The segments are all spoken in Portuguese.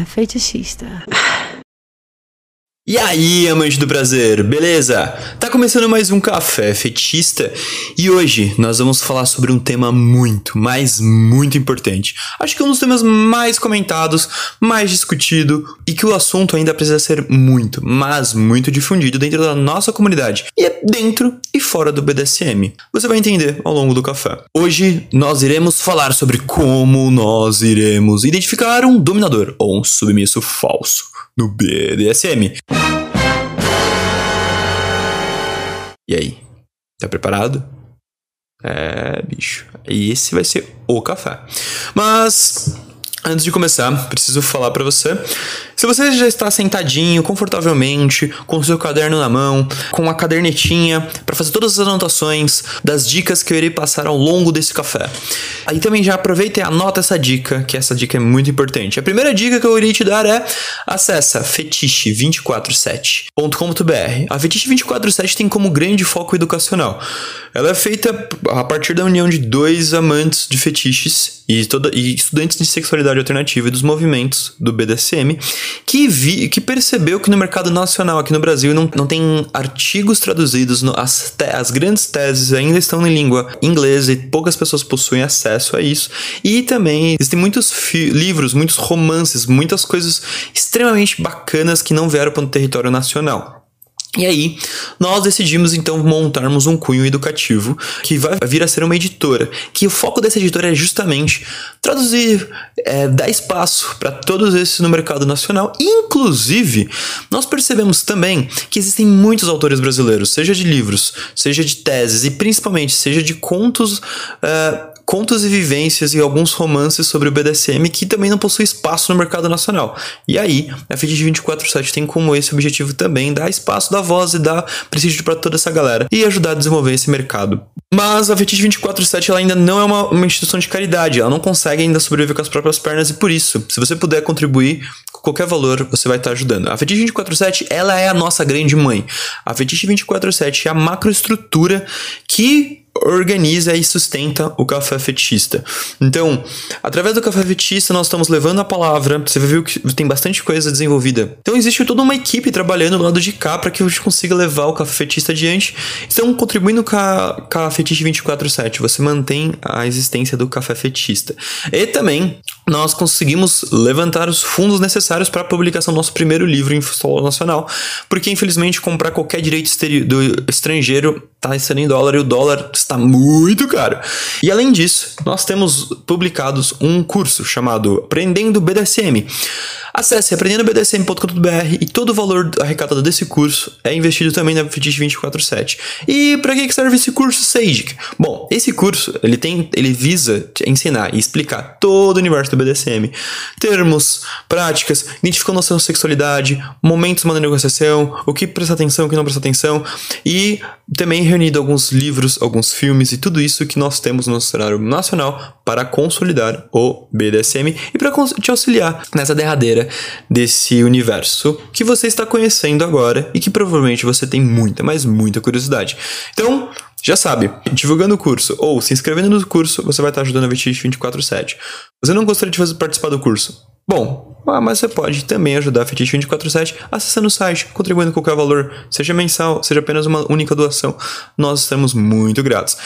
Café Fetichista. E aí, amante do prazer, beleza? Tá começando mais um Café Fetista e hoje nós vamos falar sobre um tema muito, mas muito importante. Acho que é um dos temas mais comentados, mais discutido e que o assunto ainda precisa ser muito, mas muito difundido dentro da nossa comunidade e é dentro e fora do BDSM. Você vai entender ao longo do café. Hoje nós iremos falar sobre como nós iremos identificar um dominador ou um submisso falso no BDSM. E aí? Tá preparado? É, bicho. Esse vai ser o café. Mas Antes de começar, preciso falar para você. Se você já está sentadinho, confortavelmente, com o seu caderno na mão, com uma cadernetinha para fazer todas as anotações das dicas que eu irei passar ao longo desse café. Aí também já aproveita e anota essa dica, que essa dica é muito importante. A primeira dica que eu irei te dar é acessa fetiche247.com.br. A Fetiche 247 tem como grande foco educacional. Ela é feita a partir da união de dois amantes de fetiches e, toda, e estudantes de sexualidade alternativa e dos movimentos do BDSM que, vi, que percebeu que no mercado nacional aqui no Brasil não, não tem artigos traduzidos, no, as, te, as grandes teses ainda estão em língua inglesa e poucas pessoas possuem acesso a isso. E também existem muitos livros, muitos romances, muitas coisas extremamente bacanas que não vieram para o território nacional. E aí, nós decidimos então montarmos um cunho educativo que vai vir a ser uma editora. Que o foco dessa editora é justamente traduzir, é, dar espaço para todos esses no mercado nacional. Inclusive, nós percebemos também que existem muitos autores brasileiros, seja de livros, seja de teses e principalmente seja de contos. É, contos e vivências e alguns romances sobre o BDSM que também não possui espaço no mercado nacional. E aí, a Fetiche 247 tem como esse objetivo também dar espaço, dar voz e dar prestígio para toda essa galera e ajudar a desenvolver esse mercado. Mas a Fetiche 247 ela ainda não é uma, uma instituição de caridade, ela não consegue ainda sobreviver com as próprias pernas e por isso, se você puder contribuir com qualquer valor, você vai estar ajudando. A Fetiche 247 ela é a nossa grande mãe. A Fetiche 247 é a macroestrutura que organiza e sustenta o café fetichista. Então, através do café fetichista, nós estamos levando a palavra. Você viu que tem bastante coisa desenvolvida. Então, existe toda uma equipe trabalhando do lado de cá para que a gente consiga levar o café fetichista adiante. Estão contribuindo com a, com a Fetiche 24/7. Você mantém a existência do café fetichista. E também nós conseguimos levantar os fundos necessários para a publicação do nosso primeiro livro em solo nacional, porque infelizmente comprar qualquer direito do estrangeiro está sendo em dólar e o dólar está muito caro. E além disso, nós temos publicados um curso chamado Aprendendo BDSM. Acesse aprendendobdsm.com.br e todo o valor arrecadado desse curso é investido também na Fetiche 247. E para que serve esse curso Sage? Bom, esse curso ele tem, ele visa ensinar e explicar todo o universo do BDSM, termos, práticas, identificando a sua sexualidade, momentos de negociação, o que prestar atenção, o que não prestar atenção e também reunido alguns livros, alguns filmes e tudo isso que nós temos no cenário nacional para consolidar o BDSM e para te auxiliar nessa derradeira desse universo que você está conhecendo agora e que provavelmente você tem muita, mas muita curiosidade. Então, já sabe, divulgando o curso ou se inscrevendo no curso, você vai estar ajudando a Vestiche 24/7. Você não gostaria de participar do curso? Bom, ah, mas você pode também ajudar a Fetiche 247 acessando o site, contribuindo com qualquer valor, seja mensal, seja apenas uma única doação. Nós estamos muito gratos.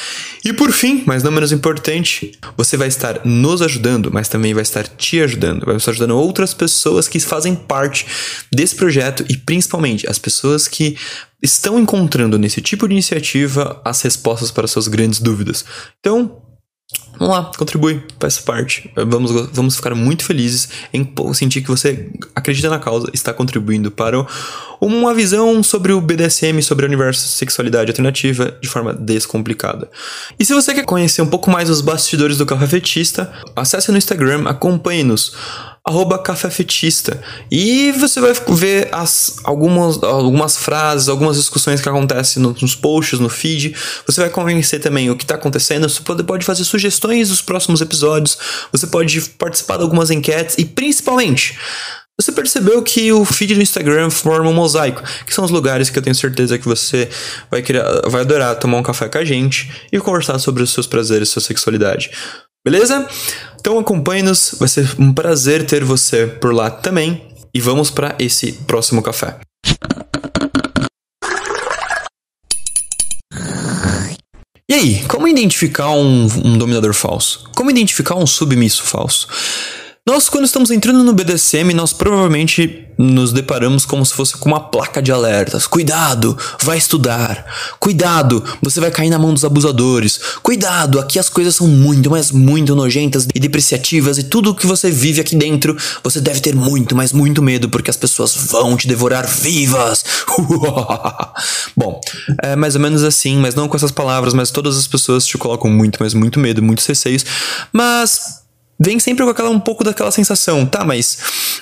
E por fim, mas não menos importante, você vai estar nos ajudando, mas também vai estar te ajudando. Vai estar ajudando outras pessoas que fazem parte desse projeto e principalmente as pessoas que estão encontrando nesse tipo de iniciativa as respostas para suas grandes dúvidas. Então, Vamos lá, contribui, faz parte. Vamos, vamos ficar muito felizes em sentir que você acredita na causa, está contribuindo para uma visão sobre o BDSM, sobre o universo sexualidade alternativa de forma descomplicada. E se você quer conhecer um pouco mais os bastidores do Café Fetista, acesse no Instagram, acompanhe-nos arroba Café Fetista. E você vai ver as, algumas, algumas frases, algumas discussões que acontecem nos posts, no feed. Você vai conhecer também o que está acontecendo. Você pode, pode fazer sugestões dos próximos episódios. Você pode participar de algumas enquetes. E principalmente, você percebeu que o feed do Instagram forma um mosaico, que são os lugares que eu tenho certeza que você vai, querer, vai adorar tomar um café com a gente e conversar sobre os seus prazeres, sua sexualidade. Beleza? Então acompanhe-nos, vai ser um prazer ter você por lá também. E vamos para esse próximo café. E aí, como identificar um, um dominador falso? Como identificar um submisso falso? Nós, quando estamos entrando no BDSM, nós provavelmente nos deparamos como se fosse com uma placa de alertas. Cuidado, vai estudar. Cuidado, você vai cair na mão dos abusadores. Cuidado, aqui as coisas são muito, mas muito nojentas e depreciativas e tudo que você vive aqui dentro, você deve ter muito, mas muito medo porque as pessoas vão te devorar vivas. Bom, é mais ou menos assim, mas não com essas palavras, mas todas as pessoas te colocam muito, mas muito medo, muitos receios. Mas vem sempre com aquela um pouco daquela sensação, tá, mas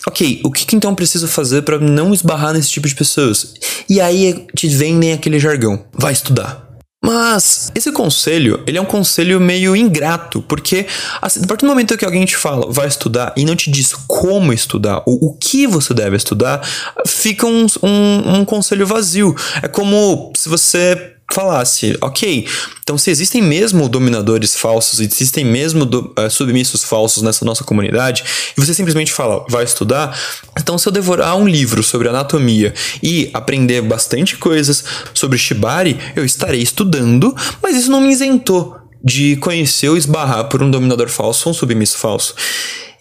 ok, o que, que então preciso fazer para não esbarrar nesse tipo de pessoas? E aí te vendem aquele jargão, vai estudar. Mas esse conselho, ele é um conselho meio ingrato, porque assim, a partir do momento que alguém te fala, vai estudar, e não te diz como estudar, ou o que você deve estudar, fica um, um, um conselho vazio. É como se você falasse, ok, então se existem mesmo dominadores falsos, existem mesmo do, uh, submissos falsos nessa nossa comunidade, e você simplesmente fala, vai estudar, então se eu devorar um livro sobre anatomia e aprender bastante coisas sobre Shibari, eu estarei estudando, mas isso não me isentou de conhecer ou esbarrar por um dominador falso ou um submisso falso.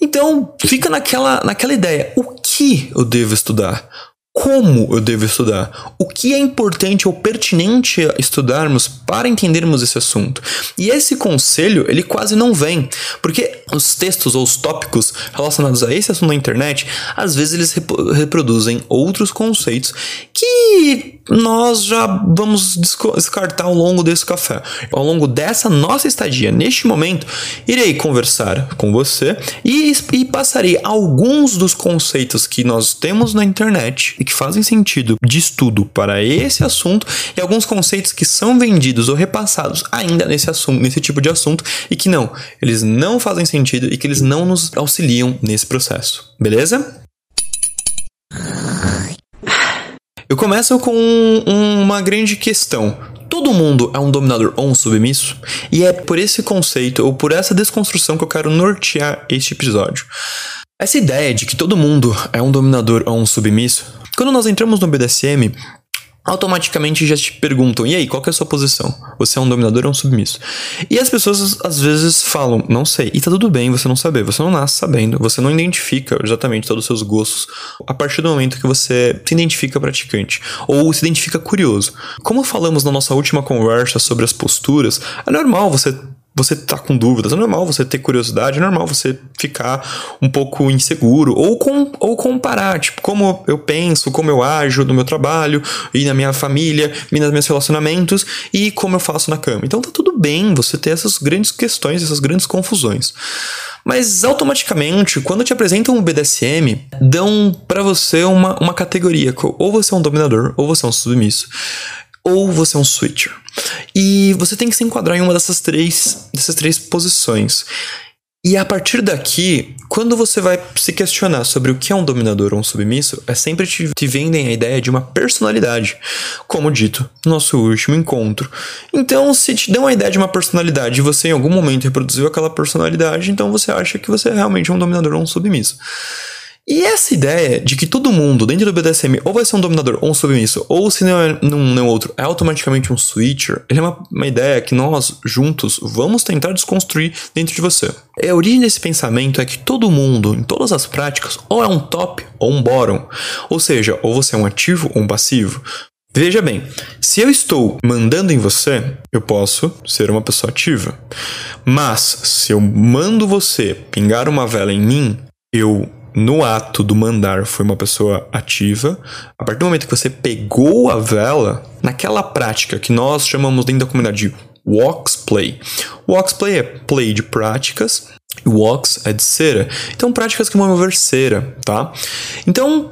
Então, fica naquela, naquela ideia: o que eu devo estudar? Como eu devo estudar, o que é importante ou pertinente estudarmos para entendermos esse assunto. E esse conselho, ele quase não vem, porque os textos ou os tópicos relacionados a esse assunto na internet, às vezes eles reproduzem outros conceitos que nós já vamos descartar ao longo desse café. Ao longo dessa nossa estadia, neste momento, irei conversar com você e, e passarei alguns dos conceitos que nós temos na internet e que fazem sentido de estudo para esse assunto e alguns conceitos que são vendidos ou repassados ainda nesse assunto, nesse tipo de assunto e que não, eles não fazem sentido e que eles não nos auxiliam nesse processo. Beleza? Eu começo com uma grande questão. Todo mundo é um dominador ou um submisso? E é por esse conceito ou por essa desconstrução que eu quero nortear este episódio. Essa ideia de que todo mundo é um dominador ou um submisso quando nós entramos no BDSM, automaticamente já te perguntam: e aí, qual é a sua posição? Você é um dominador ou um submisso? E as pessoas às vezes falam: não sei. E tá tudo bem você não saber, você não nasce sabendo, você não identifica exatamente todos os seus gostos a partir do momento que você se identifica praticante ou se identifica curioso. Como falamos na nossa última conversa sobre as posturas, é normal você você tá com dúvidas, é normal você ter curiosidade, é normal você ficar um pouco inseguro ou, com, ou comparar, tipo, como eu penso, como eu ajo no meu trabalho e na minha família e nos meus relacionamentos e como eu faço na cama. Então tá tudo bem você ter essas grandes questões, essas grandes confusões. Mas automaticamente, quando te apresentam um BDSM, dão para você uma, uma categoria, ou você é um dominador ou você é um submisso ou você é um switcher. E você tem que se enquadrar em uma dessas três, dessas três posições. E a partir daqui, quando você vai se questionar sobre o que é um dominador ou um submisso, é sempre te, te vendem a ideia de uma personalidade, como dito no nosso último encontro. Então, se te dão a ideia de uma personalidade e você em algum momento reproduziu aquela personalidade, então você acha que você é realmente um dominador ou um submisso. E essa ideia de que todo mundo dentro do BDSM ou vai ser um dominador ou um submisso, ou se não é um nem outro, é automaticamente um switcher, é uma, uma ideia que nós, juntos, vamos tentar desconstruir dentro de você. E a origem desse pensamento é que todo mundo, em todas as práticas, ou é um top ou um bottom. Ou seja, ou você é um ativo ou um passivo. Veja bem, se eu estou mandando em você, eu posso ser uma pessoa ativa. Mas se eu mando você pingar uma vela em mim, eu no ato do mandar foi uma pessoa ativa, a partir do momento que você pegou a vela, naquela prática que nós chamamos dentro da comunidade de walks play. Walks play é play de práticas, e walks é de cera. Então, práticas que vão envolver cera, tá? Então,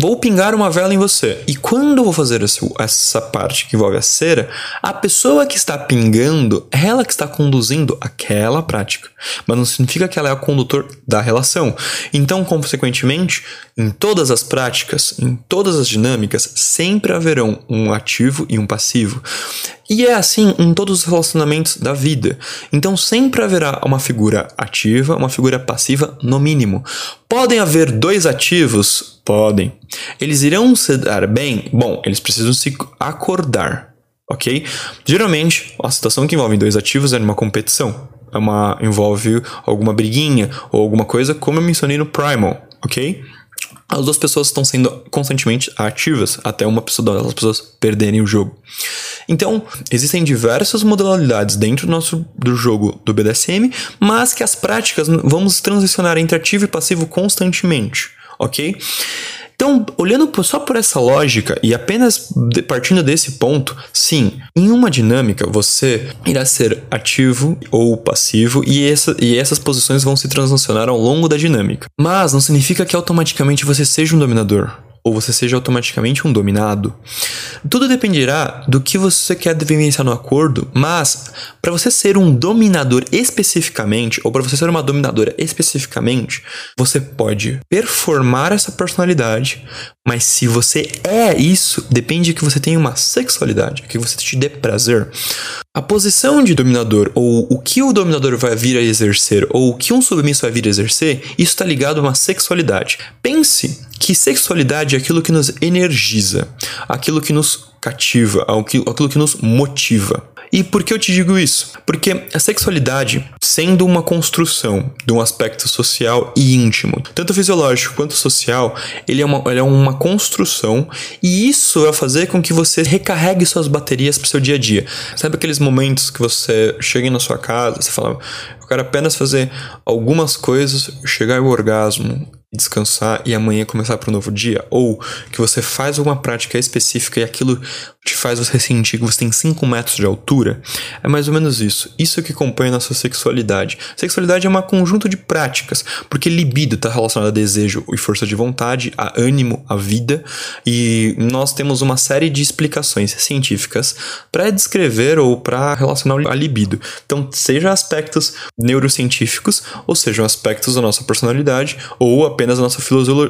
vou pingar uma vela em você. E quando vou fazer essa parte que envolve a cera, a pessoa que está pingando é ela que está conduzindo aquela prática. Mas não significa que ela é o condutor da relação. Então, consequentemente, em todas as práticas, em todas as dinâmicas, sempre haverão um ativo e um passivo. E é assim em todos os relacionamentos da vida. Então sempre haverá uma figura ativa, uma figura passiva, no mínimo. Podem haver dois ativos? Podem. Eles irão se dar bem? Bom, eles precisam se acordar, ok? Geralmente, a situação que envolve dois ativos é numa competição. É uma, envolve alguma briguinha ou alguma coisa, como eu mencionei no Primal, ok? as duas pessoas estão sendo constantemente ativas até uma das pessoas perderem o jogo. Então, existem diversas modalidades dentro do nosso do jogo do BDSM, mas que as práticas vamos transicionar entre ativo e passivo constantemente, ok? Então, olhando só por essa lógica e apenas partindo desse ponto, sim, em uma dinâmica você irá ser ativo ou passivo e, essa, e essas posições vão se transacionar ao longo da dinâmica. Mas não significa que automaticamente você seja um dominador ou você seja automaticamente um dominado. Tudo dependerá do que você quer vivenciar no acordo, mas para você ser um dominador especificamente, ou para você ser uma dominadora especificamente, você pode performar essa personalidade, mas se você é isso, depende de que você tenha uma sexualidade, que você te dê prazer. A posição de dominador, ou o que o dominador vai vir a exercer, ou o que um submisso vai vir a exercer, isso está ligado a uma sexualidade. Pense que sexualidade é aquilo que nos energiza, aquilo que nos cativa, aquilo que nos motiva. E por que eu te digo isso? Porque a sexualidade, sendo uma construção de um aspecto social e íntimo, tanto fisiológico quanto social, ele é uma, ele é uma construção e isso vai fazer com que você recarregue suas baterias para seu dia a dia. Sabe aqueles momentos que você chega na sua casa, você fala, eu quero apenas fazer algumas coisas, chegar ao orgasmo, descansar e amanhã começar para um novo dia, ou que você faz alguma prática específica e aquilo te faz você sentir que você tem 5 metros de altura, é mais ou menos isso. Isso é que compõe a nossa sexualidade. Sexualidade é um conjunto de práticas, porque libido está relacionado a desejo e força de vontade, a ânimo, a vida, e nós temos uma série de explicações científicas para descrever ou para relacionar a libido. Então, seja aspectos neurocientíficos, ou sejam aspectos da nossa personalidade, ou apenas a nossa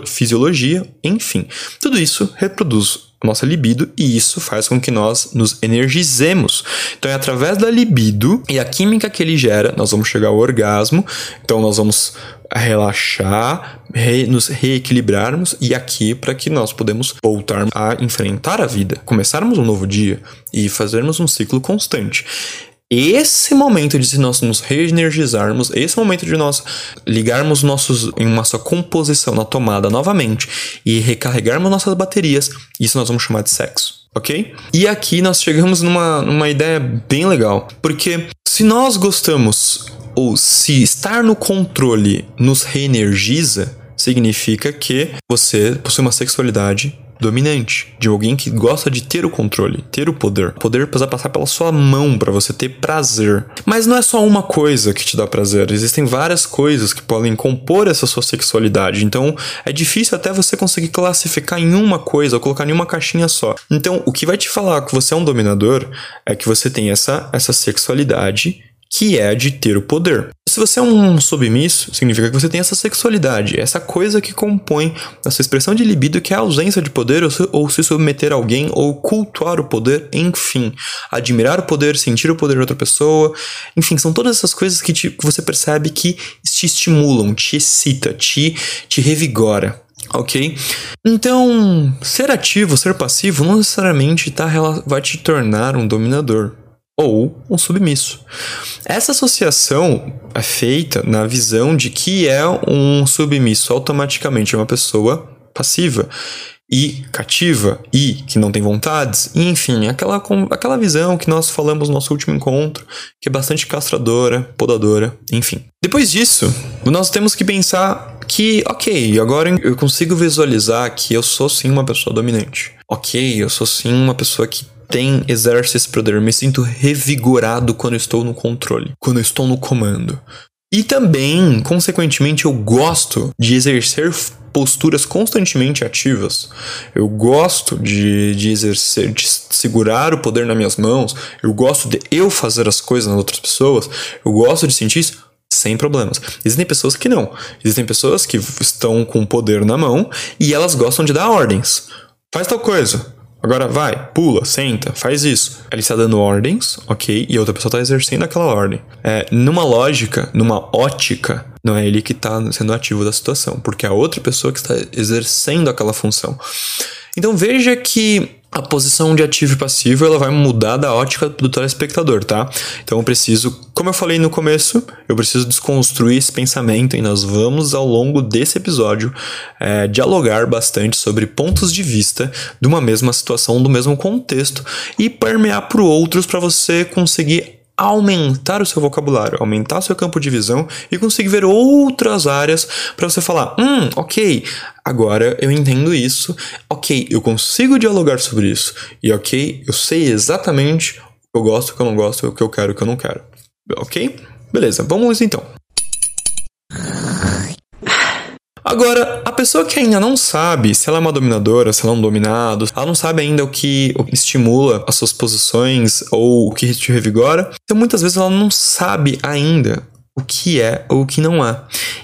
fisiologia, enfim. Tudo isso reproduz nossa libido e isso faz com que nós nos energizemos. Então é através da libido e a química que ele gera, nós vamos chegar ao orgasmo, então nós vamos relaxar, re, nos reequilibrarmos e aqui para que nós podemos voltar a enfrentar a vida, começarmos um novo dia e fazermos um ciclo constante esse momento de nós nos reenergizarmos, esse momento de nós ligarmos nossos em uma sua composição na tomada novamente e recarregarmos nossas baterias, isso nós vamos chamar de sexo, ok? E aqui nós chegamos numa, numa ideia bem legal, porque se nós gostamos ou se estar no controle nos reenergiza, significa que você possui uma sexualidade dominante, de alguém que gosta de ter o controle, ter o poder. O poder precisa passar pela sua mão para você ter prazer. Mas não é só uma coisa que te dá prazer, existem várias coisas que podem compor essa sua sexualidade. Então é difícil até você conseguir classificar em uma coisa ou colocar em uma caixinha só. Então o que vai te falar que você é um dominador é que você tem essa, essa sexualidade que é de ter o poder. Se você é um submisso, significa que você tem essa sexualidade, essa coisa que compõe essa expressão de libido que é a ausência de poder ou se, ou se submeter a alguém ou cultuar o poder, enfim, admirar o poder, sentir o poder de outra pessoa, enfim, são todas essas coisas que, te, que você percebe que te estimulam, te excita, te, te revigora. Ok? Então, ser ativo, ser passivo, não necessariamente tá, vai te tornar um dominador ou um submisso. Essa associação é feita na visão de que é um submisso automaticamente é uma pessoa passiva e cativa e que não tem vontades, e, enfim, aquela, aquela visão que nós falamos no nosso último encontro, que é bastante castradora, podadora, enfim. Depois disso, nós temos que pensar que, ok, agora eu consigo visualizar que eu sou sim uma pessoa dominante. Ok, eu sou sim uma pessoa que tem, exerce esse poder. Me sinto revigorado quando estou no controle, quando estou no comando. E também, consequentemente, eu gosto de exercer posturas constantemente ativas. Eu gosto de, de exercer, de segurar o poder nas minhas mãos. Eu gosto de eu fazer as coisas nas outras pessoas. Eu gosto de sentir isso sem problemas. Existem pessoas que não. Existem pessoas que estão com o poder na mão e elas gostam de dar ordens. Faz tal coisa. Agora vai, pula, senta, faz isso. Ele está dando ordens, ok? E a outra pessoa está exercendo aquela ordem. É, numa lógica, numa ótica, não é ele que está sendo ativo da situação, porque é a outra pessoa que está exercendo aquela função. Então veja que a posição de ativo e passivo ela vai mudar da ótica do telespectador, tá? Então eu preciso, como eu falei no começo, eu preciso desconstruir esse pensamento e nós vamos ao longo desse episódio é, dialogar bastante sobre pontos de vista de uma mesma situação, do mesmo contexto e permear para outros para você conseguir aumentar o seu vocabulário, aumentar seu campo de visão e conseguir ver outras áreas para você falar: hum, ok, agora eu entendo isso, ok, eu consigo dialogar sobre isso, e ok, eu sei exatamente o que eu gosto, o que eu não gosto, o que eu quero, o que eu não quero. Ok? Beleza, vamos então. Agora, a pessoa que ainda não sabe se ela é uma dominadora, se ela é um dominado, ela não sabe ainda o que, estimula as suas posições ou o que te revigora, então muitas vezes ela não sabe ainda o que é ou o que não é.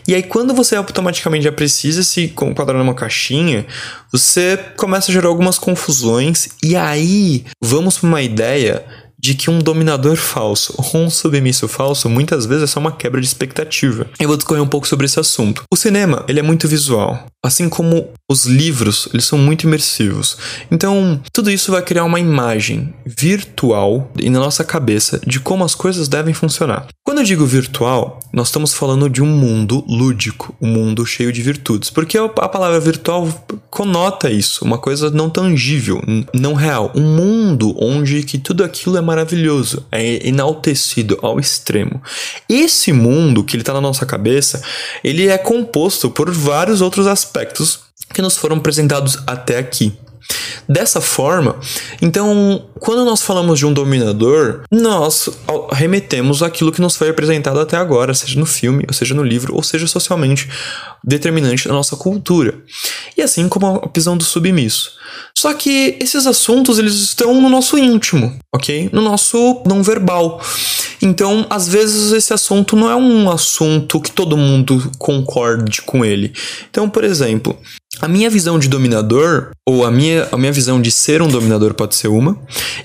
E aí, quando você automaticamente já precisa se enquadrar numa caixinha, você começa a gerar algumas confusões, e aí vamos para uma ideia de que um dominador falso ou um submisso falso muitas vezes é só uma quebra de expectativa. Eu vou discorrer um pouco sobre esse assunto. O cinema, ele é muito visual, assim como os livros, eles são muito imersivos. Então, tudo isso vai criar uma imagem virtual e na nossa cabeça de como as coisas devem funcionar. Quando eu digo virtual, nós estamos falando de um mundo lúdico, um mundo cheio de virtudes, porque a palavra virtual conota isso, uma coisa não tangível, não real, um mundo onde que tudo aquilo é maravilhoso, é enaltecido ao extremo. Esse mundo que ele está na nossa cabeça, ele é composto por vários outros aspectos que nos foram apresentados até aqui. Dessa forma, então, quando nós falamos de um dominador, nós remetemos aquilo que nos foi apresentado até agora, seja no filme, ou seja no livro, ou seja socialmente determinante da nossa cultura. E assim como a visão do submisso. Só que esses assuntos eles estão no nosso íntimo, ok? No nosso não verbal. Então, às vezes esse assunto não é um assunto que todo mundo concorde com ele. Então, por exemplo, a minha visão de dominador, ou a minha, a minha visão de ser um dominador pode ser uma,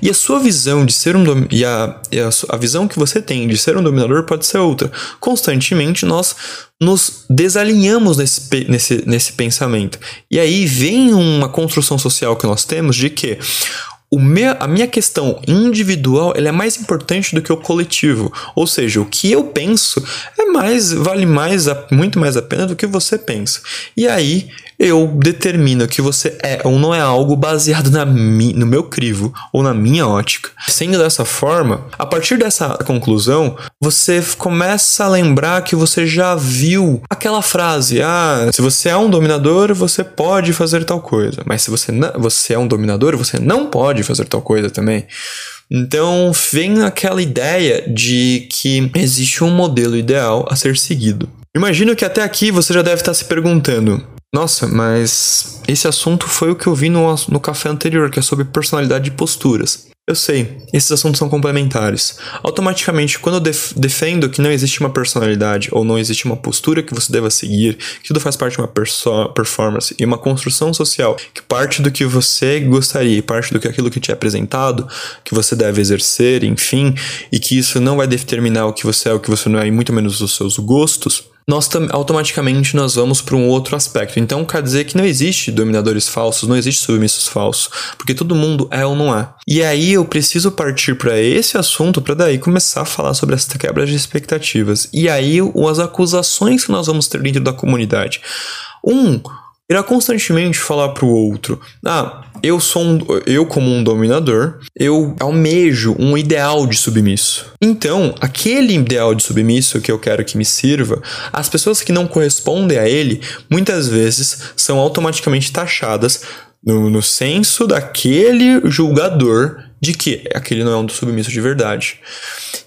e a sua visão de ser um dom, e, a, e a, a visão que você tem de ser um dominador pode ser outra. Constantemente nós nos desalinhamos nesse, nesse, nesse pensamento. E aí vem uma construção social que nós temos de que o meu, a minha questão individual ela é mais importante do que o coletivo. Ou seja, o que eu penso é mais vale mais muito mais a pena do que você pensa. E aí eu determino que você é ou não é algo baseado na mi, no meu crivo ou na minha ótica. Sendo dessa forma, a partir dessa conclusão, você começa a lembrar que você já viu aquela frase: ah, se você é um dominador, você pode fazer tal coisa, mas se você, não, você é um dominador, você não pode fazer tal coisa também. Então vem aquela ideia de que existe um modelo ideal a ser seguido. Imagino que até aqui você já deve estar se perguntando: nossa, mas esse assunto foi o que eu vi no, no café anterior, que é sobre personalidade e posturas. Eu sei, esses assuntos são complementares. Automaticamente, quando eu def defendo que não existe uma personalidade ou não existe uma postura que você deva seguir, que tudo faz parte de uma performance e uma construção social que parte do que você gostaria e parte do que aquilo que te é apresentado, que você deve exercer, enfim, e que isso não vai determinar o que você é, o que você não é, e muito menos os seus gostos, nós automaticamente nós vamos para um outro aspecto. Então quer dizer que não existe dominadores falsos, não existe submissos falsos, porque todo mundo é ou não é. E aí eu preciso partir para esse assunto para daí começar a falar sobre essa quebra de expectativas. E aí as acusações que nós vamos ter dentro da comunidade. Um, irá constantemente falar para o outro: "Ah, eu sou um, eu como um dominador, eu almejo um ideal de submisso. Então, aquele ideal de submisso que eu quero que me sirva, as pessoas que não correspondem a ele, muitas vezes são automaticamente taxadas no, no senso daquele julgador de que aquele não é um submisso de verdade.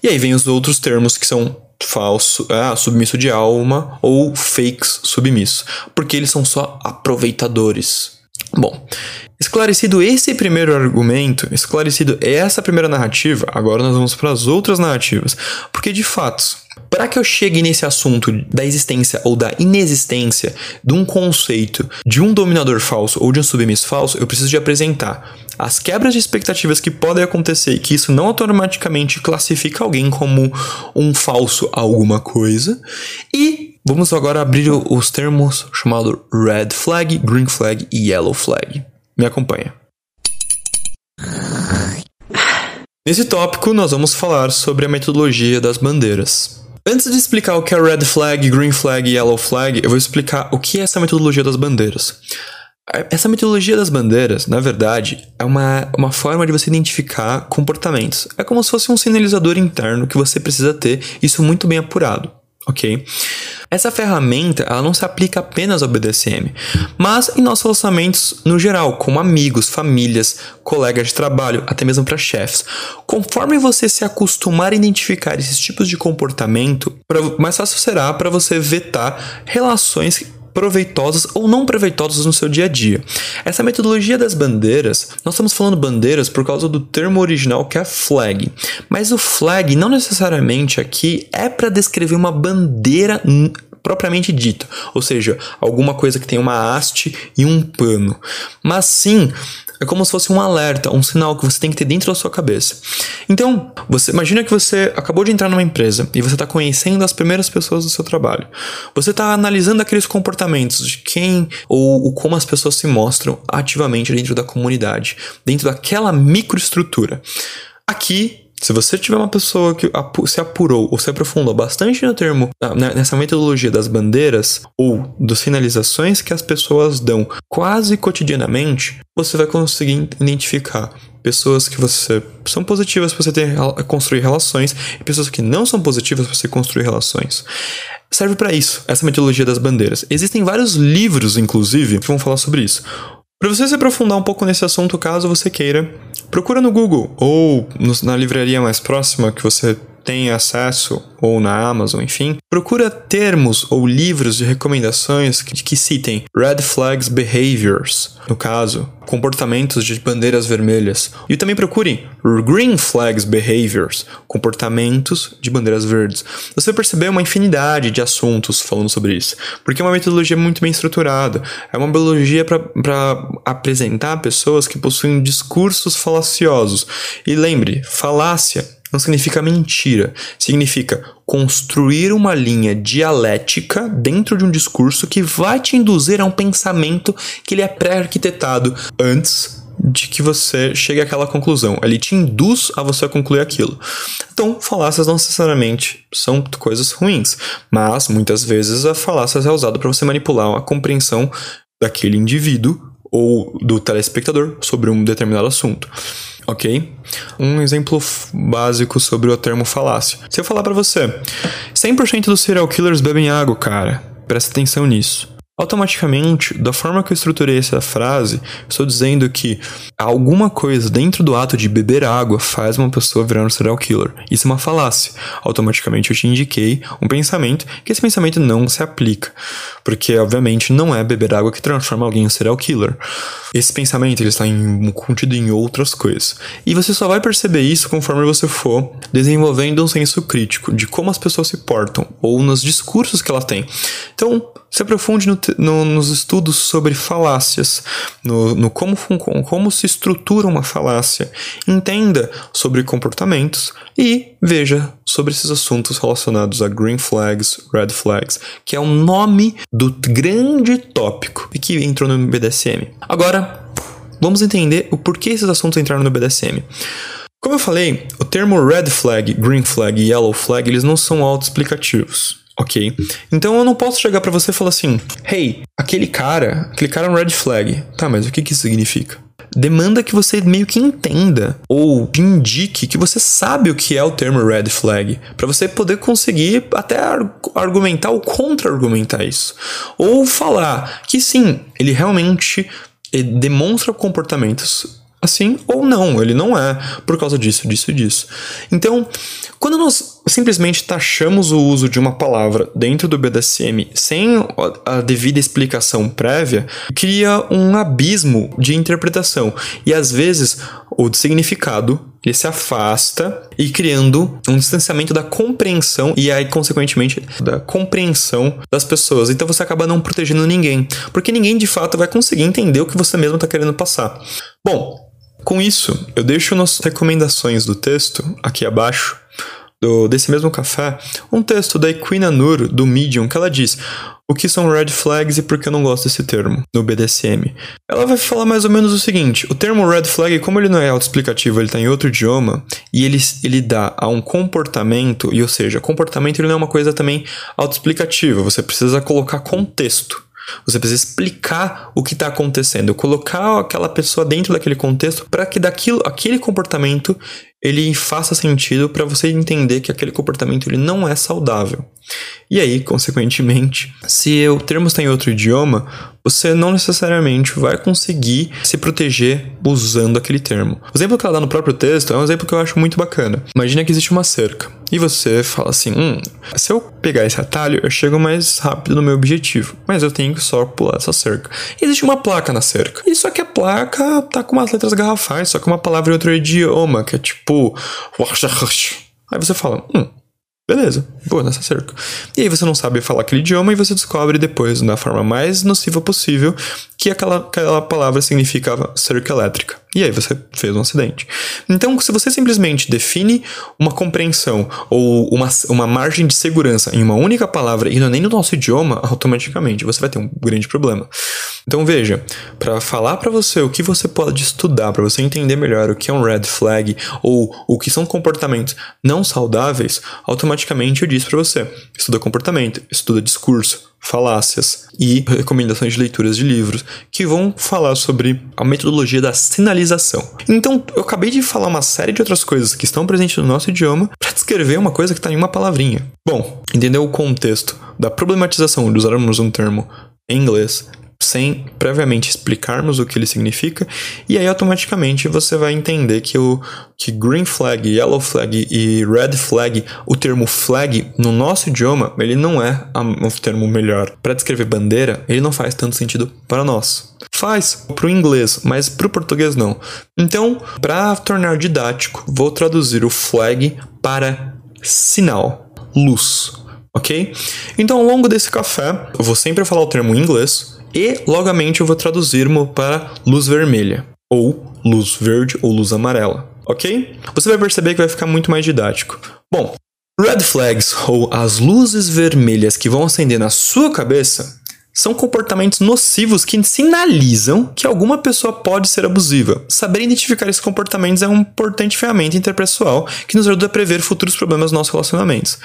E aí vem os outros termos que são falso, ah, submisso de alma ou fakes submisso, porque eles são só aproveitadores. Bom, esclarecido esse primeiro argumento, esclarecido essa primeira narrativa, agora nós vamos para as outras narrativas, porque de fato, para que eu chegue nesse assunto da existência ou da inexistência de um conceito de um dominador falso ou de um submisso falso, eu preciso de apresentar as quebras de expectativas que podem acontecer e que isso não automaticamente classifica alguém como um falso alguma coisa. E vamos agora abrir os termos chamados red flag, green flag e yellow flag. Me acompanha. Nesse tópico, nós vamos falar sobre a metodologia das bandeiras. Antes de explicar o que é red flag, green flag e yellow flag, eu vou explicar o que é essa metodologia das bandeiras. Essa metodologia das bandeiras, na verdade, é uma, uma forma de você identificar comportamentos. É como se fosse um sinalizador interno que você precisa ter, isso muito bem apurado, ok? Essa ferramenta ela não se aplica apenas ao BDSM, mas em nossos relacionamentos no geral, como amigos, famílias, colegas de trabalho, até mesmo para chefes. Conforme você se acostumar a identificar esses tipos de comportamento, mais fácil será para você vetar relações proveitosas ou não proveitosas no seu dia a dia. Essa metodologia das bandeiras, nós estamos falando bandeiras por causa do termo original que é flag, mas o flag não necessariamente aqui é para descrever uma bandeira propriamente dita, ou seja, alguma coisa que tem uma haste e um pano, mas sim é como se fosse um alerta, um sinal que você tem que ter dentro da sua cabeça. Então, você imagina que você acabou de entrar numa empresa e você está conhecendo as primeiras pessoas do seu trabalho. Você está analisando aqueles comportamentos de quem ou como as pessoas se mostram ativamente dentro da comunidade, dentro daquela microestrutura. Aqui se você tiver uma pessoa que se apurou ou se aprofundou bastante no termo, nessa metodologia das bandeiras ou das finalizações que as pessoas dão quase cotidianamente, você vai conseguir identificar pessoas que você são positivas para você ter, construir relações e pessoas que não são positivas para você construir relações. Serve para isso, essa metodologia das bandeiras. Existem vários livros, inclusive, que vão falar sobre isso. Para você se aprofundar um pouco nesse assunto, caso você queira, procura no Google ou na livraria mais próxima que você tem acesso, ou na Amazon, enfim, procura termos ou livros de recomendações que, que citem Red Flags Behaviors, no caso, comportamentos de bandeiras vermelhas. E também procure Green Flags Behaviors, comportamentos de bandeiras verdes. Você vai perceber uma infinidade de assuntos falando sobre isso, porque é uma metodologia muito bem estruturada. É uma metodologia para apresentar pessoas que possuem discursos falaciosos. E lembre, falácia não significa mentira, significa construir uma linha dialética dentro de um discurso que vai te induzir a um pensamento que ele é pré-arquitetado antes de que você chegue àquela conclusão. Ele te induz a você concluir aquilo. Então, falácias não necessariamente são coisas ruins, mas muitas vezes a falácia é usada para você manipular a compreensão daquele indivíduo ou do telespectador sobre um determinado assunto ok? Um exemplo básico sobre o termo falácia. Se eu falar para você, 100% dos serial killers bebem água, cara, presta atenção nisso. Automaticamente, da forma que eu estruturei essa frase, estou dizendo que alguma coisa dentro do ato de beber água faz uma pessoa virar um serial killer. Isso é uma falácia. Automaticamente eu te indiquei um pensamento que esse pensamento não se aplica. Porque, obviamente, não é beber água que transforma alguém em serial killer. Esse pensamento ele está em, contido em outras coisas. E você só vai perceber isso conforme você for desenvolvendo um senso crítico de como as pessoas se portam ou nos discursos que elas têm. Então, se aprofunde no, no, nos estudos sobre falácias, no, no como, como se estrutura uma falácia, entenda sobre comportamentos e veja sobre esses assuntos relacionados a green flags, red flags, que é o nome do grande tópico que entrou no BDSM. Agora, vamos entender o porquê esses assuntos entraram no BDSM. Como eu falei, o termo red flag, green flag e yellow flag, eles não são autoexplicativos. Ok? Então eu não posso chegar para você e falar assim: hey, aquele cara, aquele cara é um red flag. Tá, mas o que, que isso significa? demanda que você meio que entenda ou indique que você sabe o que é o termo red flag, para você poder conseguir até argumentar ou contra-argumentar isso. Ou falar que sim, ele realmente eh, demonstra comportamentos assim ou não, ele não é por causa disso, disso e disso. Então, quando nós simplesmente taxamos o uso de uma palavra dentro do BDSM sem a devida explicação prévia, cria um abismo de interpretação. E às vezes o significado ele se afasta e criando um distanciamento da compreensão e aí consequentemente da compreensão das pessoas. Então você acaba não protegendo ninguém, porque ninguém de fato vai conseguir entender o que você mesmo está querendo passar. Bom, com isso, eu deixo nas recomendações do texto aqui abaixo do, desse mesmo café um texto da Equina Nur do Medium que ela diz: o que são red flags e por que eu não gosto desse termo no BDSM. Ela vai falar mais ou menos o seguinte: o termo red flag, como ele não é autoexplicativo, ele está em outro idioma e ele, ele dá a um comportamento, e ou seja, comportamento ele não é uma coisa também autoexplicativa, você precisa colocar contexto. Você precisa explicar o que está acontecendo, colocar aquela pessoa dentro daquele contexto para que daquilo, aquele comportamento ele faça sentido para você entender que aquele comportamento ele não é saudável. E aí, consequentemente, se o termo está em outro idioma, você não necessariamente vai conseguir se proteger usando aquele termo. O exemplo que ela dá no próprio texto é um exemplo que eu acho muito bacana. Imagina que existe uma cerca e você fala assim: hum, se eu pegar esse atalho, eu chego mais rápido no meu objetivo, mas eu tenho que só pular essa cerca. E existe uma placa na cerca. E só que a placa tá com umas letras garrafais, só que uma palavra em outro idioma, que é tipo. Aí você fala: hum, Beleza, vou nessa cerca. E aí você não sabe falar aquele idioma e você descobre depois, da forma mais nociva possível, que aquela, aquela palavra significava cerca elétrica. E aí você fez um acidente. Então, se você simplesmente define uma compreensão ou uma, uma margem de segurança em uma única palavra e não é nem no nosso idioma, automaticamente você vai ter um grande problema. Então veja, para falar para você o que você pode estudar, para você entender melhor o que é um red flag ou o que são comportamentos não saudáveis, automaticamente eu disse para você: estuda comportamento, estuda discurso, falácias e recomendações de leituras de livros que vão falar sobre a metodologia da sinalização. Então, eu acabei de falar uma série de outras coisas que estão presentes no nosso idioma para descrever uma coisa que está em uma palavrinha. Bom, entendeu o contexto da problematização de usarmos um termo em inglês sem previamente explicarmos o que ele significa, e aí automaticamente você vai entender que o que green flag, yellow flag e red flag, o termo flag no nosso idioma, ele não é o termo melhor. Para descrever bandeira, ele não faz tanto sentido para nós. Faz para o inglês, mas para o português não. Então, para tornar didático, vou traduzir o flag para sinal, luz, ok? Então, ao longo desse café, eu vou sempre falar o termo em inglês, e logamente eu vou traduzir-mo para luz vermelha, ou luz verde ou luz amarela, ok? Você vai perceber que vai ficar muito mais didático. Bom, red flags, ou as luzes vermelhas que vão acender na sua cabeça, são comportamentos nocivos que sinalizam que alguma pessoa pode ser abusiva. Saber identificar esses comportamentos é uma importante ferramenta interpessoal que nos ajuda a prever futuros problemas nos nossos relacionamentos.